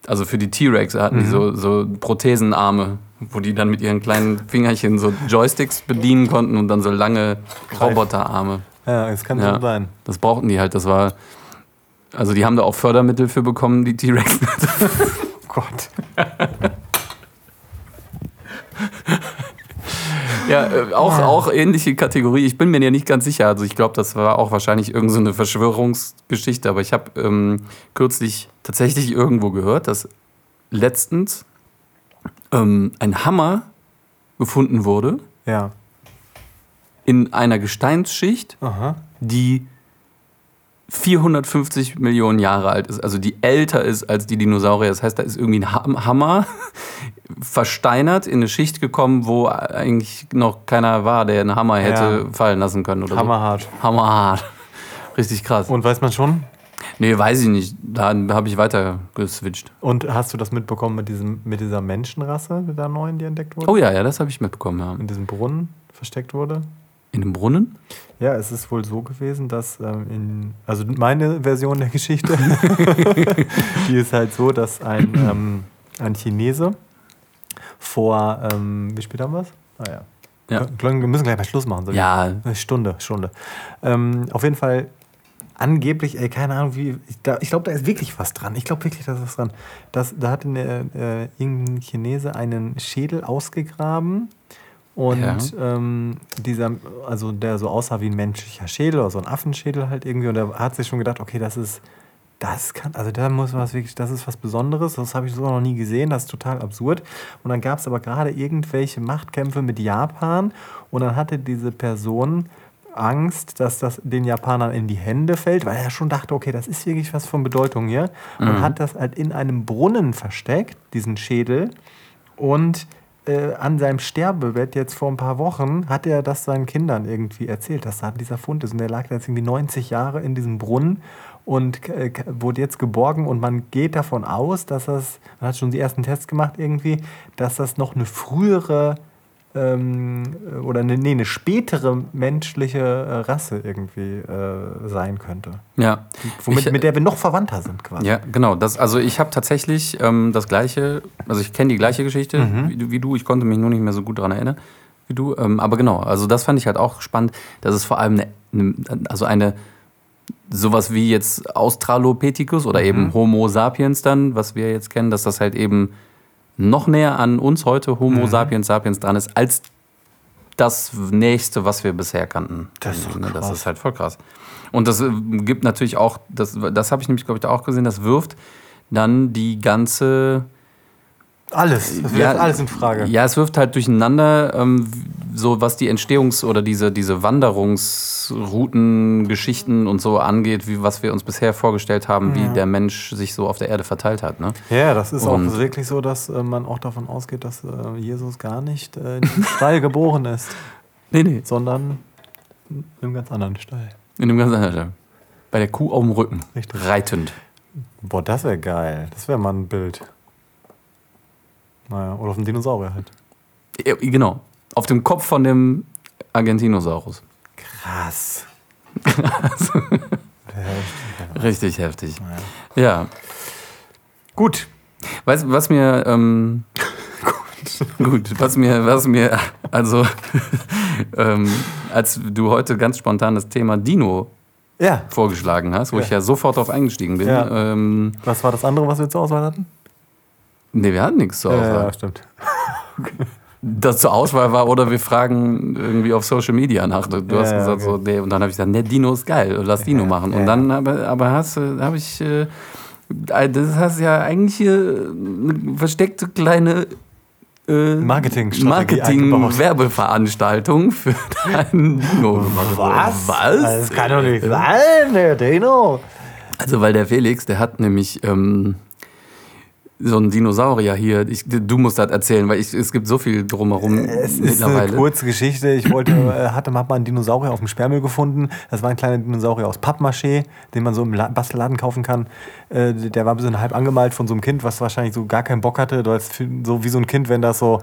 also für die T-Rex hatten die so, so Prothesenarme, wo die dann mit ihren kleinen Fingerchen so Joysticks bedienen konnten und dann so lange Roboterarme. Ja, das kann Ja. so sein. Das brauchten die halt. Das war. Also die haben da auch Fördermittel für bekommen, die T-Rex. *laughs* Oh Gott. *laughs* ja, äh, auch, auch ähnliche Kategorie. Ich bin mir ja nicht ganz sicher. Also ich glaube, das war auch wahrscheinlich irgendeine so eine Verschwörungsgeschichte. Aber ich habe ähm, kürzlich tatsächlich irgendwo gehört, dass letztens ähm, ein Hammer gefunden wurde Ja. in einer Gesteinsschicht, Aha. die 450 Millionen Jahre alt ist, also die älter ist als die Dinosaurier. Das heißt, da ist irgendwie ein Ham- Hammer *laughs* versteinert in eine Schicht gekommen, wo eigentlich noch keiner war, der einen Hammer hätte fallen lassen können. Oder Hammerhart. So. Hammerhart. *laughs* Richtig krass. Und weiß man schon? nee, weiß ich nicht. Da habe ich weiter geswitcht. Und hast du das mitbekommen mit, diesem, mit dieser Menschenrasse, mit der neuen, die entdeckt wurde? Oh ja, ja, das habe ich mitbekommen. Ja. In diesem Brunnen versteckt wurde? In dem Brunnen? Ja, es ist wohl so gewesen, dass ähm, in, also meine Version der Geschichte, *laughs* die ist halt so, dass ein, ähm, ein Chinese vor, ähm, wie spät haben wir es? Ah ja. Ja. Wir müssen gleich mal Schluss machen. So Ja. Eine Stunde, Stunde. Ähm, auf jeden Fall angeblich, ey, keine Ahnung, wie, ich, da- ich glaube, da ist wirklich was dran. Ich glaube wirklich, da ist was dran. Das, da hat eine, äh, irgendein Chinese einen Schädel ausgegraben und Ja. ähm, dieser, also der so aussah wie ein menschlicher Schädel oder so ein Affenschädel halt irgendwie und er hat sich schon gedacht, okay, das ist, das kann, also da muss was wirklich, das ist was Besonderes, das habe ich so noch nie gesehen, das ist total absurd. Und dann gab es aber gerade irgendwelche Machtkämpfe mit Japan und dann hatte diese Person Angst, dass das den Japanern in die Hände fällt, weil er schon dachte, okay, das ist wirklich was von Bedeutung hier. Und hat das halt in einem Brunnen versteckt, diesen Schädel. Und äh, an seinem Sterbebett jetzt vor ein paar Wochen, hat er das seinen Kindern irgendwie erzählt, dass da dieser Fund ist. Und der lag jetzt irgendwie 90 Jahre in diesem Brunnen und äh, wurde jetzt geborgen und man geht davon aus, dass das, man hat schon die ersten Tests gemacht irgendwie, dass das noch eine frühere ähm, oder eine, nee, eine spätere menschliche äh, Rasse irgendwie äh, sein könnte. Ja. Womit, Ich- mit der wir noch verwandter sind quasi. Ja, genau. Das, also ich habe tatsächlich ähm, das gleiche, also ich kenne die gleiche Geschichte Mhm. wie, du- wie du. Ich konnte mich nur nicht mehr so gut daran erinnern wie du. Ähm, aber genau, also das fand ich halt auch spannend, dass es vor allem eine, eine, also eine sowas wie jetzt Australopithecus oder Mhm. eben Homo sapiens dann, was wir jetzt kennen, dass das halt eben noch näher an uns heute Mhm. Homo sapiens sapiens dran ist als das nächste, was wir bisher kannten. Das ist Ne, Das krass. ist halt voll krass. Und das äh, gibt natürlich auch, das, das habe ich nämlich, glaube ich, da auch gesehen, das wirft dann die ganze. Alles, das wirft alles in Frage. Ja, es wirft halt durcheinander, ähm, so was die Entstehungs- oder diese, diese Wanderungsrouten, Geschichten und so angeht, wie was wir uns bisher vorgestellt haben, wie der Mensch sich so auf der Erde verteilt hat. Ne? Ja, das ist Und- auch wirklich so, dass äh, man auch davon ausgeht, dass äh, Jesus gar nicht äh, in diesem Stall geboren ist, *laughs* Nee, nee. sondern in einem ganz anderen Stall. In dem ganzen Alter. Bei der Kuh auf dem Rücken. Richtig. Reitend. Boah, das wäre geil. Das wäre mal ein Bild. Naja, oder auf dem Dinosaurier halt. Ja, genau. Auf dem Kopf von dem Argentinosaurus. Krass. *laughs* Richtig heftig. Ja. Gut. Weißt du, was mir. Ähm, gut, was mir, was mir, also, ähm, als du heute ganz spontan das Thema Dino Ja, vorgeschlagen hast, wo Ja. ich ja sofort drauf eingestiegen bin. Ja. Ähm, was war das andere, was wir zur Auswahl hatten? nee, wir hatten nichts zur Auswahl. ja, stimmt. *laughs* Das zur Auswahl war, oder wir fragen irgendwie auf Social Media nach. Du du Ja, hast ja, gesagt, okay. so, nee, und dann habe ich gesagt, nee, Dino ist geil, lass Dino machen. Und ja. dann aber, aber hast, du- habe ich, äh, das hast ja eigentlich hier eine versteckte kleine äh, Marketingstrategie eingebaut. Marketing-Werbeveranstaltung für *laughs* deinen Dino. Was? Das kann doch nicht sein, der Dino. Also, weil der Felix, der hat nämlich ähm, so einen Dinosaurier hier. Ich, du musst das erzählen, weil ich, es gibt so viel drumherum Es ist eine mittlerweile. kurze Geschichte. Ich wollte, *clears throat* äh, hatte hab mal einen Dinosaurier auf dem Sperrmüll gefunden. Das war ein kleiner Dinosaurier aus Pappmaché, den man so im La- Bastelladen kaufen kann. Äh, Der war ein bisschen halb angemalt von so einem Kind, was wahrscheinlich so gar keinen Bock hatte. So wie so ein Kind, wenn das so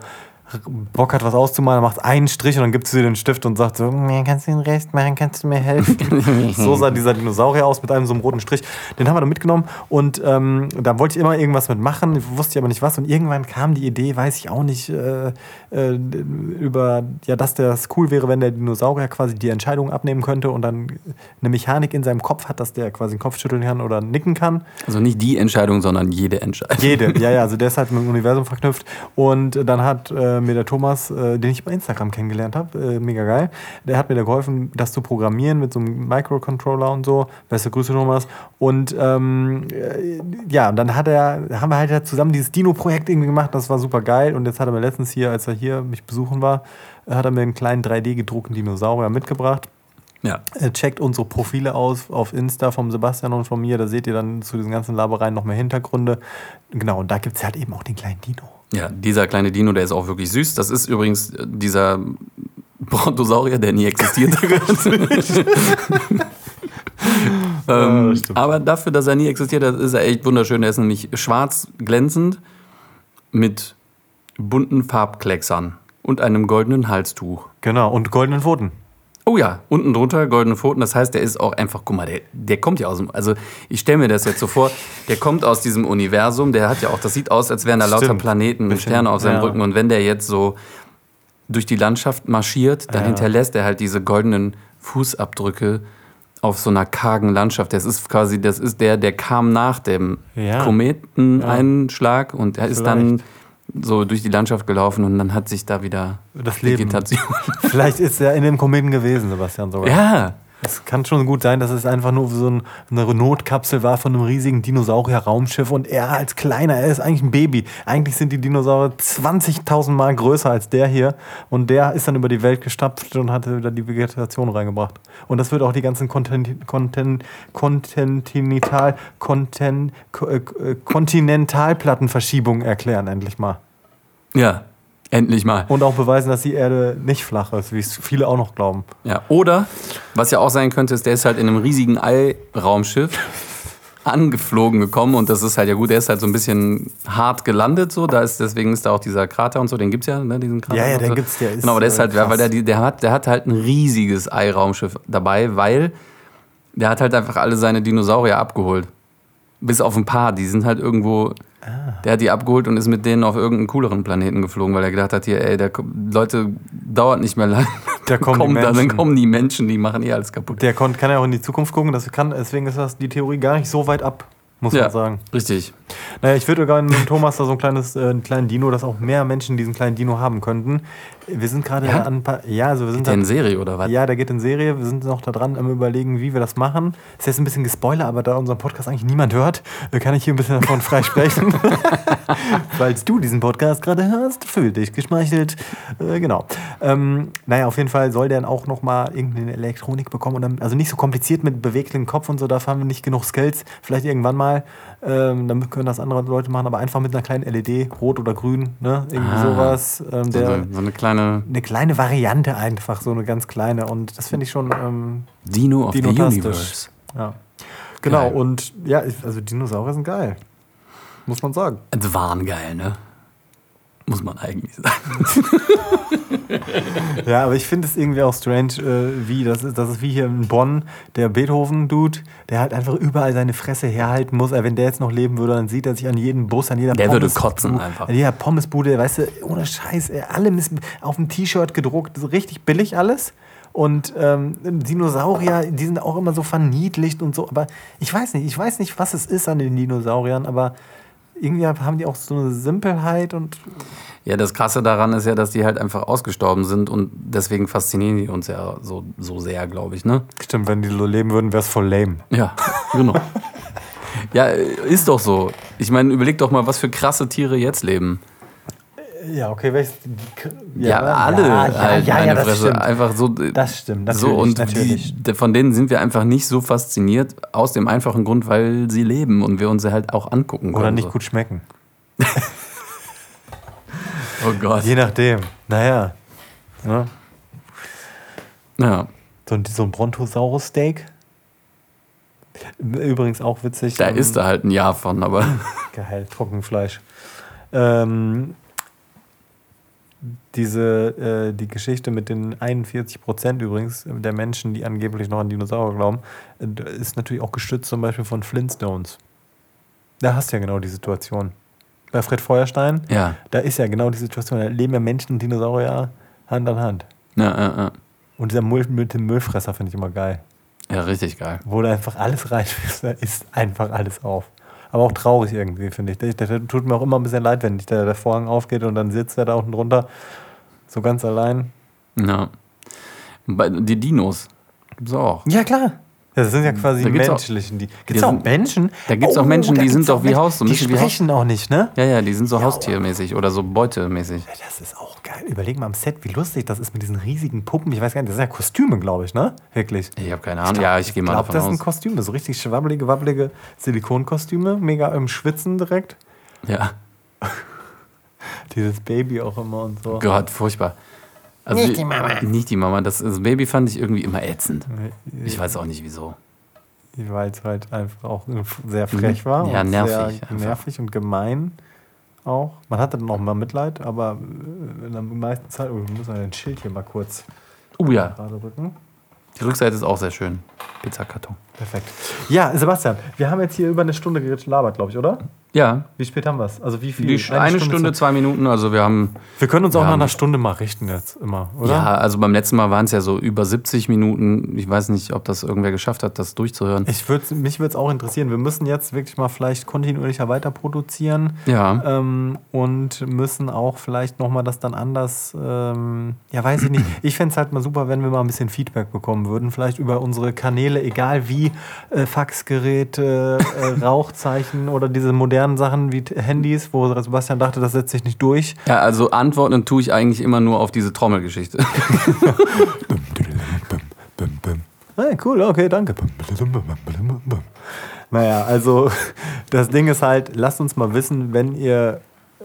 Bock hat, was auszumalen, macht einen Strich und dann gibt sie dir den Stift und sagt so, kannst du den Rest machen, kannst du mir helfen? *laughs* so sah dieser Dinosaurier aus mit einem so einem roten Strich. Den haben wir dann mitgenommen und ähm, da wollte ich immer irgendwas mit machen, wusste ich aber nicht was und irgendwann kam die Idee, weiß ich auch nicht, äh, äh, über, ja, dass das cool wäre, wenn der Dinosaurier quasi die Entscheidung abnehmen könnte und dann eine Mechanik in seinem Kopf hat, dass der quasi den Kopf schütteln kann oder nicken kann. Also nicht die Entscheidung, sondern jede Entscheidung. Jede, ja, ja, also der ist halt mit dem *laughs* Universum verknüpft. Und dann hat äh, mir der Thomas, äh, den ich bei Instagram kennengelernt habe, äh, mega geil, der hat mir da geholfen, das zu programmieren mit so einem Microcontroller und so. Beste Grüße, Thomas. Und ähm, äh, ja, und dann hat er, haben wir halt zusammen dieses Dino-Projekt irgendwie gemacht, das war super geil. Und jetzt hat er mir letztens hier, als er hier mich besuchen war, äh, hat er mir einen kleinen 3D-gedruckten Dinosaurier mitgebracht. Ja. Äh, Checkt unsere Profile aus auf Insta vom Sebastian und von mir. Da seht ihr dann zu diesen ganzen Labereien noch mehr Hintergründe. Genau, und da gibt es halt eben auch den kleinen Dino. Ja, dieser kleine Dino, der ist auch wirklich süß. Das ist übrigens äh, dieser Brontosaurier, der nie existiert *laughs* *laughs* ähm, stimmt. aber dafür, dass er nie existiert hat, ist er echt wunderschön. Er ist nämlich schwarz glänzend mit bunten Farbklecksern und einem goldenen Halstuch. Genau, und goldenen Pfoten. Oh ja, unten drunter goldene Pfoten. Das heißt, der ist auch einfach, guck mal, der, der kommt ja aus dem, also ich stelle mir das jetzt so vor, der kommt aus diesem Universum, der hat ja auch, das sieht aus, als wären da lauter Stimmt. Planeten und Sterne auf seinem ja. Rücken. Und wenn der jetzt so durch die Landschaft marschiert, dann Ja. hinterlässt er halt diese goldenen Fußabdrücke auf so einer kargen Landschaft. Das ist quasi, das ist der, der kam nach dem Ja. Kometeneinschlag und er ist dann Vielleicht. So durch die Landschaft gelaufen und dann hat sich da wieder Das Leben. Vegetation. *laughs* Vielleicht ist er in dem Kometen gewesen, Sebastian sogar. Ja, Es kann schon gut sein, dass es einfach nur so ein, eine Notkapsel war von einem riesigen Dinosaurier-Raumschiff und er als kleiner, er ist eigentlich ein Baby. Eigentlich sind die Dinosaurier 20.000 Mal größer als der hier und der ist dann über die Welt gestapft und hat wieder die Vegetation reingebracht. Und das wird auch die ganzen Kontin, Kontin, Kontinental, Kontin, Ko- äh, erklären, endlich mal. Ja, Endlich mal. Und auch beweisen, dass die Erde nicht flach ist, wie es viele auch noch glauben. Ja. Oder, was ja auch sein könnte, ist, der ist halt in einem riesigen All-Raumschiff *laughs* angeflogen gekommen und das ist halt ja gut, der ist halt so ein bisschen hart gelandet, so, da ist, deswegen ist da auch dieser Krater und so, den gibt's ja, ne, diesen Krater. Ja, ja, den so. gibt's, der ist, Genau, aber der ist äh, halt, weil krass. der, die- der, hat, der hat halt ein riesiges Ei-Raumschiff dabei, weil der hat halt einfach alle seine Dinosaurier abgeholt. Bis auf ein paar, die sind halt irgendwo. Ah. Der hat die abgeholt und ist mit denen auf irgendeinen cooleren Planeten geflogen, weil er gedacht hat, hier, ey, der Leute dauert nicht mehr lang. Da *laughs* kommen die dann, dann kommen die Menschen, die machen eh alles kaputt. Der kann ja auch in die Zukunft gucken, das kann, deswegen ist das die Theorie gar nicht so weit ab, muss man sagen. richtig. Naja, ich würde gerne mit Thomas da so ein kleines, äh, einen kleinen Dino, dass auch mehr Menschen diesen kleinen Dino haben könnten. Wir sind gerade Ja? an ein paar, ja, also wir sind in da, Serie oder was? ja, der geht in Serie. Wir sind noch da dran am überlegen, wie wir das machen. Ist jetzt ein bisschen gespoiler, aber da unseren Podcast eigentlich niemand hört, äh, kann ich hier ein bisschen davon frei sprechen. *laughs* Falls du diesen Podcast gerade hörst, fühl dich geschmeichelt. Äh, genau. Ähm, naja, auf jeden Fall soll der dann auch nochmal irgendeine Elektronik bekommen. Und dann, also nicht so kompliziert mit beweglichen Kopf und so, dafür haben wir nicht genug Skills. Vielleicht irgendwann mal. Ähm, dann können das andere Leute machen, aber einfach mit einer kleinen LED, rot oder grün, ne? Irgendwie Ah. sowas. Ähm, So, der, eine, so eine kleine eine kleine Variante einfach, so eine ganz kleine. Und das finde ich schon ähm, Dino of the dinotastisch. Universe. Ja. Genau, Geil. und ja, also Dinosaurier sind geil. Muss man sagen. Es waren geil, ne? Muss man eigentlich sagen. *laughs* Ja, aber ich finde es irgendwie auch strange, äh, wie das ist. Das ist wie hier in Bonn, der Beethoven-Dude, der halt einfach überall seine Fresse herhalten muss. Äh, Wenn der jetzt noch leben würde, dann sieht er sich an jedem Bus, an jeder Der würde Pommes- kotzen einfach. An jeder Pommesbude, weißt du, ohne Scheiß, ey, alle auf dem T-Shirt gedruckt, so richtig billig alles. Und ähm, Dinosaurier, die sind auch immer so verniedlicht und so. Aber ich weiß nicht, ich weiß nicht, was es ist an den Dinosauriern, aber irgendwie haben die auch so eine Simpelheit und Ja, das Krasse daran ist ja, dass die halt einfach ausgestorben sind und deswegen faszinieren die uns ja so, so sehr, glaube ich, ne? stimmt, wenn die so leben würden, wäre es voll lame. Ja, *laughs* genau. ja, ist doch so. Ich meine, überleg doch mal, was für krasse Tiere jetzt leben. Ja, okay, welches. Ja, alle ja, ja, halt, ja, ja, meine das Fresse. stimmt. Einfach so. Das stimmt, so und natürlich. Die, von denen sind wir einfach nicht so fasziniert, aus dem einfachen Grund, weil sie leben und wir uns sie halt auch angucken können. Oder nicht so. gut schmecken. *laughs* Oh Gott. Je nachdem. Naja. Ja. Ja, So, ein- so ein Brontosaurus-Steak. Übrigens auch witzig. da ähm, ist da halt ein Jahr von, aber. *laughs* Geil, Trockenfleisch. Ähm, diese, äh, die Geschichte mit den 41 Prozent übrigens der Menschen, die angeblich noch an Dinosaurier glauben, äh, ist natürlich auch gestützt zum Beispiel von Flintstones. Da hast du ja genau die Situation. Bei Fred Feuerstein, Ja, da ist ja genau die Situation. Da leben ja Menschen und Dinosaurier Hand an Hand. ja, ja, ja. Und dieser Müll mit dem Müllfresser finde ich immer geil. ja richtig geil. Wo du einfach alles reinschmeißt, da ist einfach alles auf. Aber auch traurig irgendwie, finde ich. Das, tut mir auch immer ein bisschen leid, wenn der, der Vorhang aufgeht und dann sitzt er da unten drunter, so ganz allein. Ja. Bei, die Dinos gibt's auch. Ja, klar. Das sind ja quasi Da gibt's auch- menschlichen. Die, gibt's auch sind- Menschen? da gibt's auch Menschen, die sind auch doch wie Haus- so Die sprechen auch nicht, ne? Ja, ja, die sind so Ja, haustiermäßig oder so beutemäßig. Ja, Das ist auch geil. Überleg mal am Set, wie lustig das ist mit diesen riesigen Puppen. Ich weiß gar nicht, das sind ja Kostüme, glaube ich, ne? Wirklich. Ich habe keine Ahnung. Ja, ich gehe mal glaube, davon das sind aus. Kostüme, so richtig schwabbelige, wabbelige Silikonkostüme, mega im Schwitzen direkt. Ja, *laughs* Dieses Baby auch immer und so. Gott, furchtbar. Also, Nicht die Mama. Nicht die Mama. Das, das Baby fand ich irgendwie immer ätzend. Ich weiß auch nicht wieso. Weil es halt einfach auch sehr frech war. Ja, und nervig nervig und gemein auch. Man hatte dann auch mal Mitleid, aber äh, in der meisten Zeit. Oh, wir müssen ein Schild hier mal kurz Oh ja, gerade rücken. die Rückseite ist auch sehr schön. Pizzakarton. Perfekt. Ja, Sebastian, wir haben jetzt hier über eine Stunde gelabert, glaube ich, oder? Ja, Wie spät haben wir es? Also wie viel? die, eine, Stunde, zwei Minuten. Also wir haben, Wir können uns auch nach einer Stunde mal richten jetzt immer, oder? ja, also beim letzten Mal waren es ja so über 70 Minuten. Ich weiß nicht, ob das irgendwer geschafft hat, das durchzuhören. Ich würd, mich würde es auch interessieren. Wir müssen jetzt wirklich mal vielleicht kontinuierlicher weiter produzieren. Ja, Ähm, und müssen auch vielleicht nochmal das dann anders, ähm, ja, weiß ich nicht. Ich fände es halt mal super, wenn wir mal ein bisschen Feedback bekommen würden. Vielleicht über unsere Kanäle, egal wie, Faxgeräte, äh, Rauchzeichen oder diese modernen Sachen wie Handys, wo Sebastian dachte, das setzt sich nicht durch. ja, also antworten tue ich eigentlich immer nur auf diese Trommelgeschichte. Hey, *laughs* cool, okay, danke. Naja, also das Ding ist halt, lasst uns mal wissen, wenn ihr,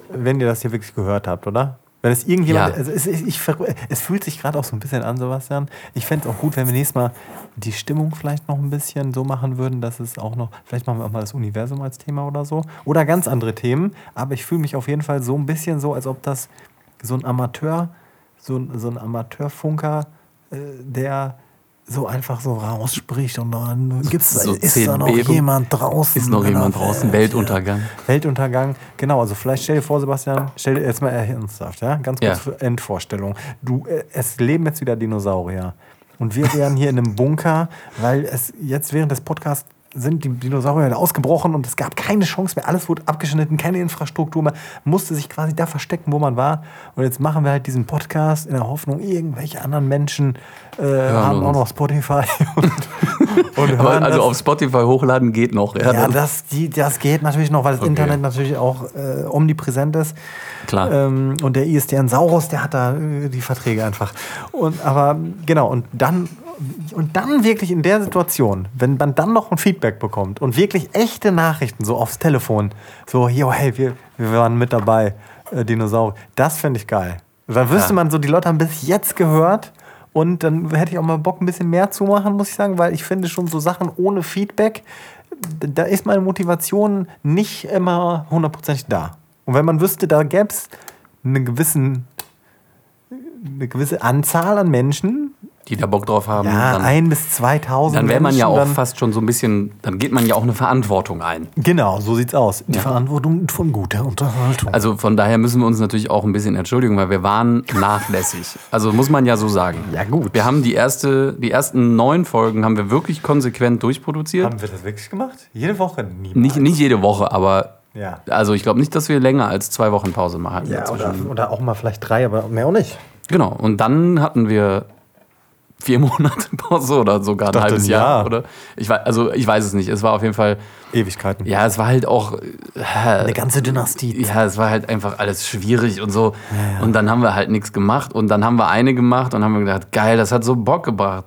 wenn ihr das hier wirklich gehört habt, oder? Wenn es irgendjemand, Ja. also es, ich, es fühlt sich gerade auch so ein bisschen an, Sebastian. Ich fände es auch gut, wenn wir nächstes Mal die Stimmung vielleicht noch ein bisschen so machen würden, dass es auch noch, vielleicht machen wir auch mal das Universum als Thema oder so. Oder ganz andere Themen. Aber ich fühle mich auf jeden Fall so ein bisschen so, als ob das so ein Amateur, so ein, so ein Amateurfunker, äh, der so einfach so rausspricht und dann gibt's, So ist da noch Beben. jemand draußen? Ist noch jemand draußen? Welt? Weltuntergang. Weltuntergang, genau. Also vielleicht stell dir vor, Sebastian, stell dir jetzt mal ernsthaft, ja, ganz kurz Ja. für Endvorstellung. Du, äh, es leben jetzt wieder Dinosaurier und wir wären hier in einem Bunker, weil es jetzt während des Podcasts sind die Dinosaurier ausgebrochen und es gab keine Chance mehr. Alles wurde abgeschnitten, keine Infrastruktur mehr. Man musste sich quasi da verstecken, wo man war. Und jetzt machen wir halt diesen Podcast in der Hoffnung, irgendwelche anderen Menschen äh, haben auch noch Spotify *laughs* und, und Aber also das. auf Spotify hochladen geht noch. Ja, Ja, das, die, das geht natürlich noch, weil das Okay. Internet natürlich auch äh, omnipräsent ist. Klar. Ähm, und der ISDN Saurus, der hat da äh, die Verträge einfach. Und, aber genau, und dann, und dann wirklich in der Situation, wenn man dann noch ein Feedback bekommt und wirklich echte Nachrichten so aufs Telefon, so, yo, hey, wir, wir waren mit dabei, äh, Dinosaurier, das fände ich geil. Dann wüsste Ja. man so, die Leute haben bis jetzt gehört. Und dann hätte ich auch mal Bock, ein bisschen mehr zu machen, muss ich sagen, weil ich finde schon so Sachen ohne Feedback, da ist meine Motivation nicht immer hundertprozentig da. Und wenn man wüsste, da gäbe es eine, gewissen, eine gewisse Anzahl an Menschen, die da Bock drauf haben, ja, dann, ein bis 2000 dann wäre man ja auch fast schon so ein bisschen, dann geht man ja auch eine Verantwortung ein. Genau, so sieht's aus. Die Ja. Verantwortung von guter Unterhaltung. Also von daher müssen wir uns natürlich auch ein bisschen entschuldigen, weil wir waren nachlässig. Also muss man ja so sagen. Ja, gut. Wir haben die, erste, die ersten neun Folgen haben wir wirklich konsequent durchproduziert. haben wir das wirklich gemacht? Jede Woche? Niemals. Nicht, nicht jede Woche, aber Ja. also ich glaube nicht, dass wir länger als zwei Wochen Pause mal hatten. Ja, oder, oder auch mal vielleicht drei, aber mehr auch nicht. Genau. Und dann hatten wir vier *laughs* Monate Pause oder sogar ein halbes Jahr. Jahr. Oder ich weiß, also ich weiß es nicht. Es war auf jeden Fall, Ewigkeiten. ja, es war halt auch. Eine ganze Dynastie. Ja, es war halt einfach alles schwierig und so. Und dann haben wir halt nichts gemacht. Und dann haben wir eine gemacht und haben wir gedacht, geil, das hat so Bock gebracht.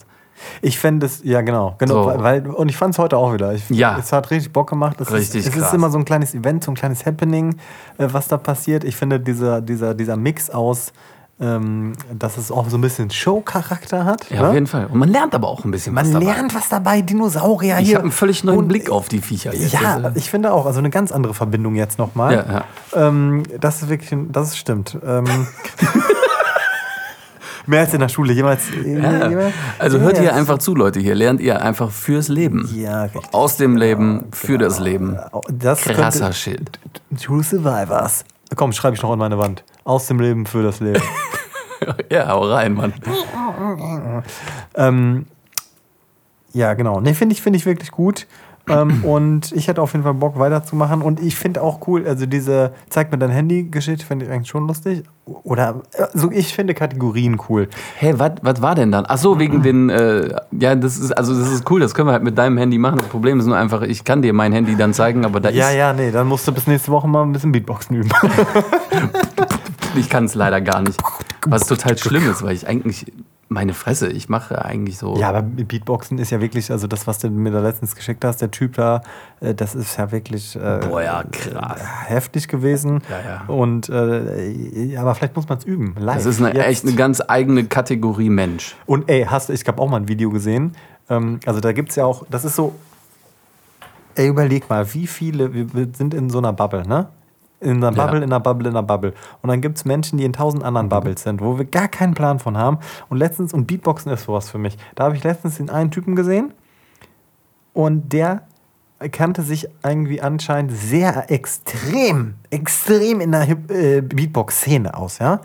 Ich fände es, ja genau, genau So. weil, und ich fand es heute auch wieder. Ich, Ja. Es hat richtig Bock gemacht. Es Richtig ist, es krass. ist immer so ein kleines Event, so ein kleines Happening, äh, was da passiert. Ich finde dieser, dieser, dieser Mix aus, ähm, dass es auch so ein bisschen Show-Charakter hat. Ja, ne? auf jeden Fall. Und man lernt aber auch ein bisschen Man was dabei. lernt was dabei, Dinosaurier Ich hier. habe einen völlig neuen Und- Blick auf die Viecher jetzt. Ja, äh, ich finde auch, also eine ganz andere Verbindung jetzt nochmal. Ja, ja. Ähm, das ist wirklich, das stimmt. Ähm, *laughs* mehr als in der Schule jemals. ja. Also hört hier einfach zu, Leute. Hier lernt ihr einfach fürs Leben. Ja, richtig. Aus dem Leben, für das Leben. Das Krasser Shit. True Survivors. Komm, schreibe ich noch an meine Wand. Aus dem Leben für das Leben. *laughs* Ja, hau rein, Mann. ähm, ja, genau. Ne, finde ich, finde ich wirklich gut. Ähm, *clears throat* und ich hätte auf jeden Fall Bock weiterzumachen. Und ich finde auch cool, also diese Zeig mir dein Handy-Geschichte finde ich eigentlich schon lustig. Oder, also ich finde Kategorien cool. Hey, was war denn dann? Ach so, wegen den, äh, ja, das ist, also das ist cool, das können wir halt mit deinem Handy machen. Das Problem ist nur einfach, ich kann dir mein Handy dann zeigen, aber da Ja, ist, ja, nee, dann musst du bis nächste Woche mal ein bisschen Beatboxen üben. *laughs* *laughs* ich kann es leider gar nicht. *laughs* Was total schlimm ist, weil ich eigentlich, meine Fresse, ich mache eigentlich so. Ja, aber Beatboxen ist ja wirklich, also das, was du mir da letztens geschickt hast, der Typ da, äh, das ist ja wirklich äh, Boah, ja, krass. heftig gewesen. Ja, ja. Und äh, aber vielleicht muss man es üben. Live. Das ist eine, echt eine ganz eigene Kategorie Mensch. Und ey, hast du, ich habe auch mal ein Video gesehen. Ähm, also da gibt es ja auch, das ist so, ey, überleg mal, wie viele, wir sind in so einer Bubble, ne? In einer Ja. Bubble, in einer Bubble, in einer Bubble. Und dann gibt es Menschen, die in tausend anderen Bubbles sind, wo wir gar keinen Plan von haben. Und letztens, und Beatboxen ist sowas für mich. Da habe ich letztens den einen Typen gesehen und der kannte sich irgendwie anscheinend sehr extrem, extrem in der äh, Beatbox-Szene aus, ja.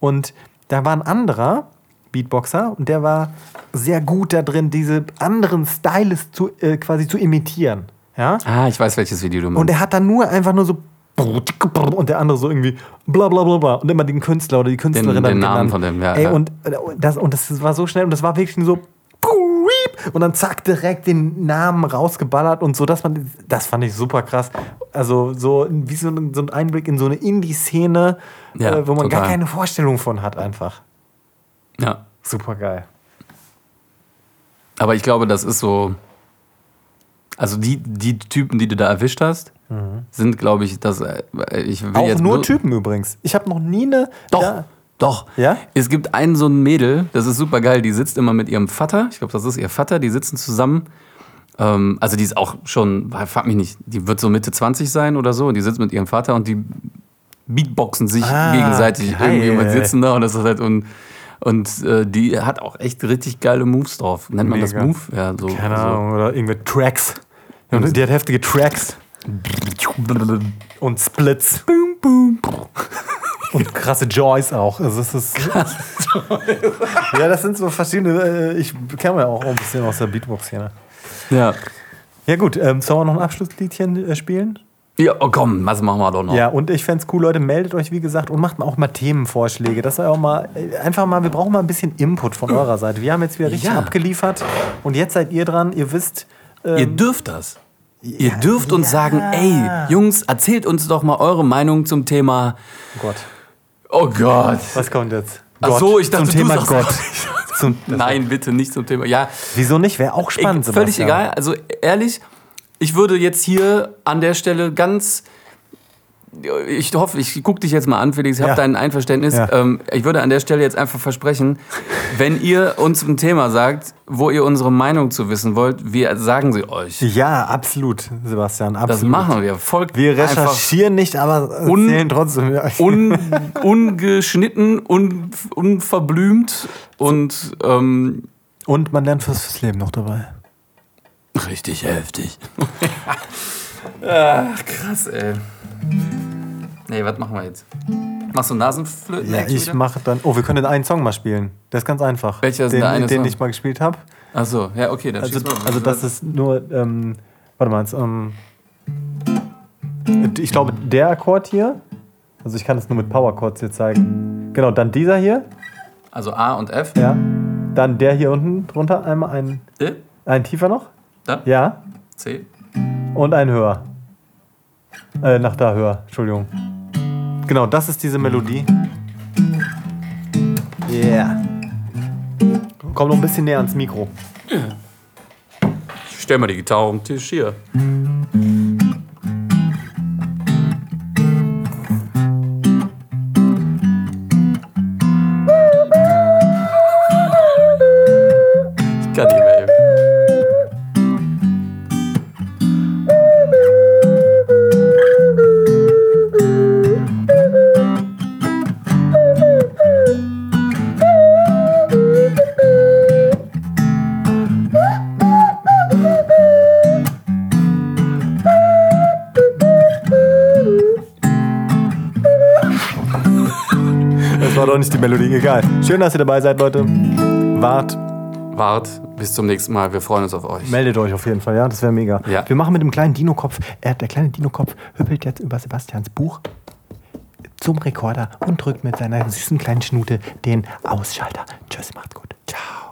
Und da war ein anderer Beatboxer und der war sehr gut da drin, diese anderen Styles zu, äh, quasi zu imitieren, ja. Ah, ich weiß, welches Video du meinst. Und er hat dann nur einfach nur so und der andere so irgendwie bla bla bla bla und immer den Künstler oder die Künstlerin Den- dann den Namen genannt. von dem, ja, Ey, ja. Und, das, und das war so schnell und das war wirklich so und dann zack direkt den Namen rausgeballert und so, dass man, das fand ich super krass. Also so wie so ein, so ein Einblick in so eine Indie-Szene, Ja, äh, wo man gar total. keine Vorstellung von hat einfach. ja. Super geil. Aber ich glaube, das ist so. Also die, die Typen, die du da erwischt hast, sind, glaube ich, das. äh, Ich will Auch jetzt nur Typen übrigens. Ich habe noch nie eine. Doch, Ja, Doch. Ja? Es gibt einen so ein Mädel, das ist super geil, die sitzt immer mit ihrem Vater. Ich glaube, das ist ihr Vater, die sitzen zusammen. Ähm, also die ist auch schon, frag mich nicht, die wird so Mitte 20 sein oder so. Und die sitzt mit ihrem Vater und die Beatboxen sich Ah, gegenseitig geil. irgendwie und sitzen da und das ist halt und, und äh, die hat auch echt richtig geile Moves drauf. Nennt man das Mega. Move? Ja, so. Keine so. Ahnung, oder irgendwelche Tracks. Und die hat heftige Tracks. Und Splits. Boom, boom. Und krasse Joys auch. Also es ist *laughs* ja, das sind so verschiedene. äh, Ich kenne ja auch ein bisschen aus der Beatbox-Szene. Ja. Ja, gut. Ähm, sollen wir noch ein Abschlussliedchen äh, spielen? Ja, oh komm, was machen wir doch noch? Ja, und ich fände es cool, Leute, meldet euch, wie gesagt, und macht auch mal Themenvorschläge. Das sei auch mal, äh, einfach mal, wir brauchen mal ein bisschen Input von *clears throat* eurer Seite. Wir haben jetzt wieder richtig Ja. abgeliefert und jetzt seid ihr dran. Ihr wisst, ähm, Ihr dürft das. Ihr dürft uns sagen, ey, Jungs, erzählt uns doch mal eure Meinung zum Thema. oh Gott, Oh Gott. was kommt jetzt? Ach so, ich dachte, zum Thema Gott. Zum, Nein, bitte nicht zum Thema. Ja, Wieso nicht? Wäre auch spannend. ich, völlig egal. Also ehrlich, ich würde jetzt hier an der Stelle ganz. Ich hoffe, ich gucke dich jetzt mal an, Felix. Ich habe Ja. dein Einverständnis. Ja. Ähm, ich würde an der Stelle jetzt einfach versprechen, wenn ihr uns ein Thema sagt, wo ihr unsere Meinung zu wissen wollt, wir sagen sie euch. Ja, absolut, Sebastian. Absolut. Das machen wir. Folgt Wir recherchieren nicht, aber erzählen trotzdem. Un, *laughs* ungeschnitten, un, unverblümt und ähm, Und man lernt fürs, fürs Leben noch dabei. richtig heftig. *laughs* Ach, krass, ey. Nee, was machen wir jetzt? Machst du Nasenflöten? Ja, ich mache dann. Oh, wir können den einen Song mal spielen. Der ist ganz einfach. Welcher ist den, der eine den Song? ich mal gespielt habe. Achso, ja, okay, dann Also, mal. also das ist nur. Ähm, warte mal, jetzt, ähm, ich glaube, der Akkord hier. Also ich kann es nur mit Power Chords hier zeigen. Genau, dann dieser hier. Also A und F. Ja. Dann der hier unten drunter. Einmal ein, D, ein tiefer noch. dann Ja. C. Und ein höher. Äh, nach da höher. Entschuldigung. Genau, das ist diese Melodie. Yeah. Komm noch ein bisschen näher ans Mikro. Ich stell mal die Gitarre auf den Tisch hier. Doch nicht die Melodie, egal. Schön, dass ihr dabei seid, Leute. Wart, Wart, bis zum nächsten Mal. Wir freuen uns auf euch. meldet euch auf jeden Fall, ja, das wäre mega. Ja. Wir machen mit dem kleinen Dino-Kopf, äh, der kleine Dino-Kopf hüppelt jetzt über Sebastians Buch zum Rekorder und drückt mit seiner süßen kleinen Schnute den Ausschalter. Tschüss, macht's gut. Ciao.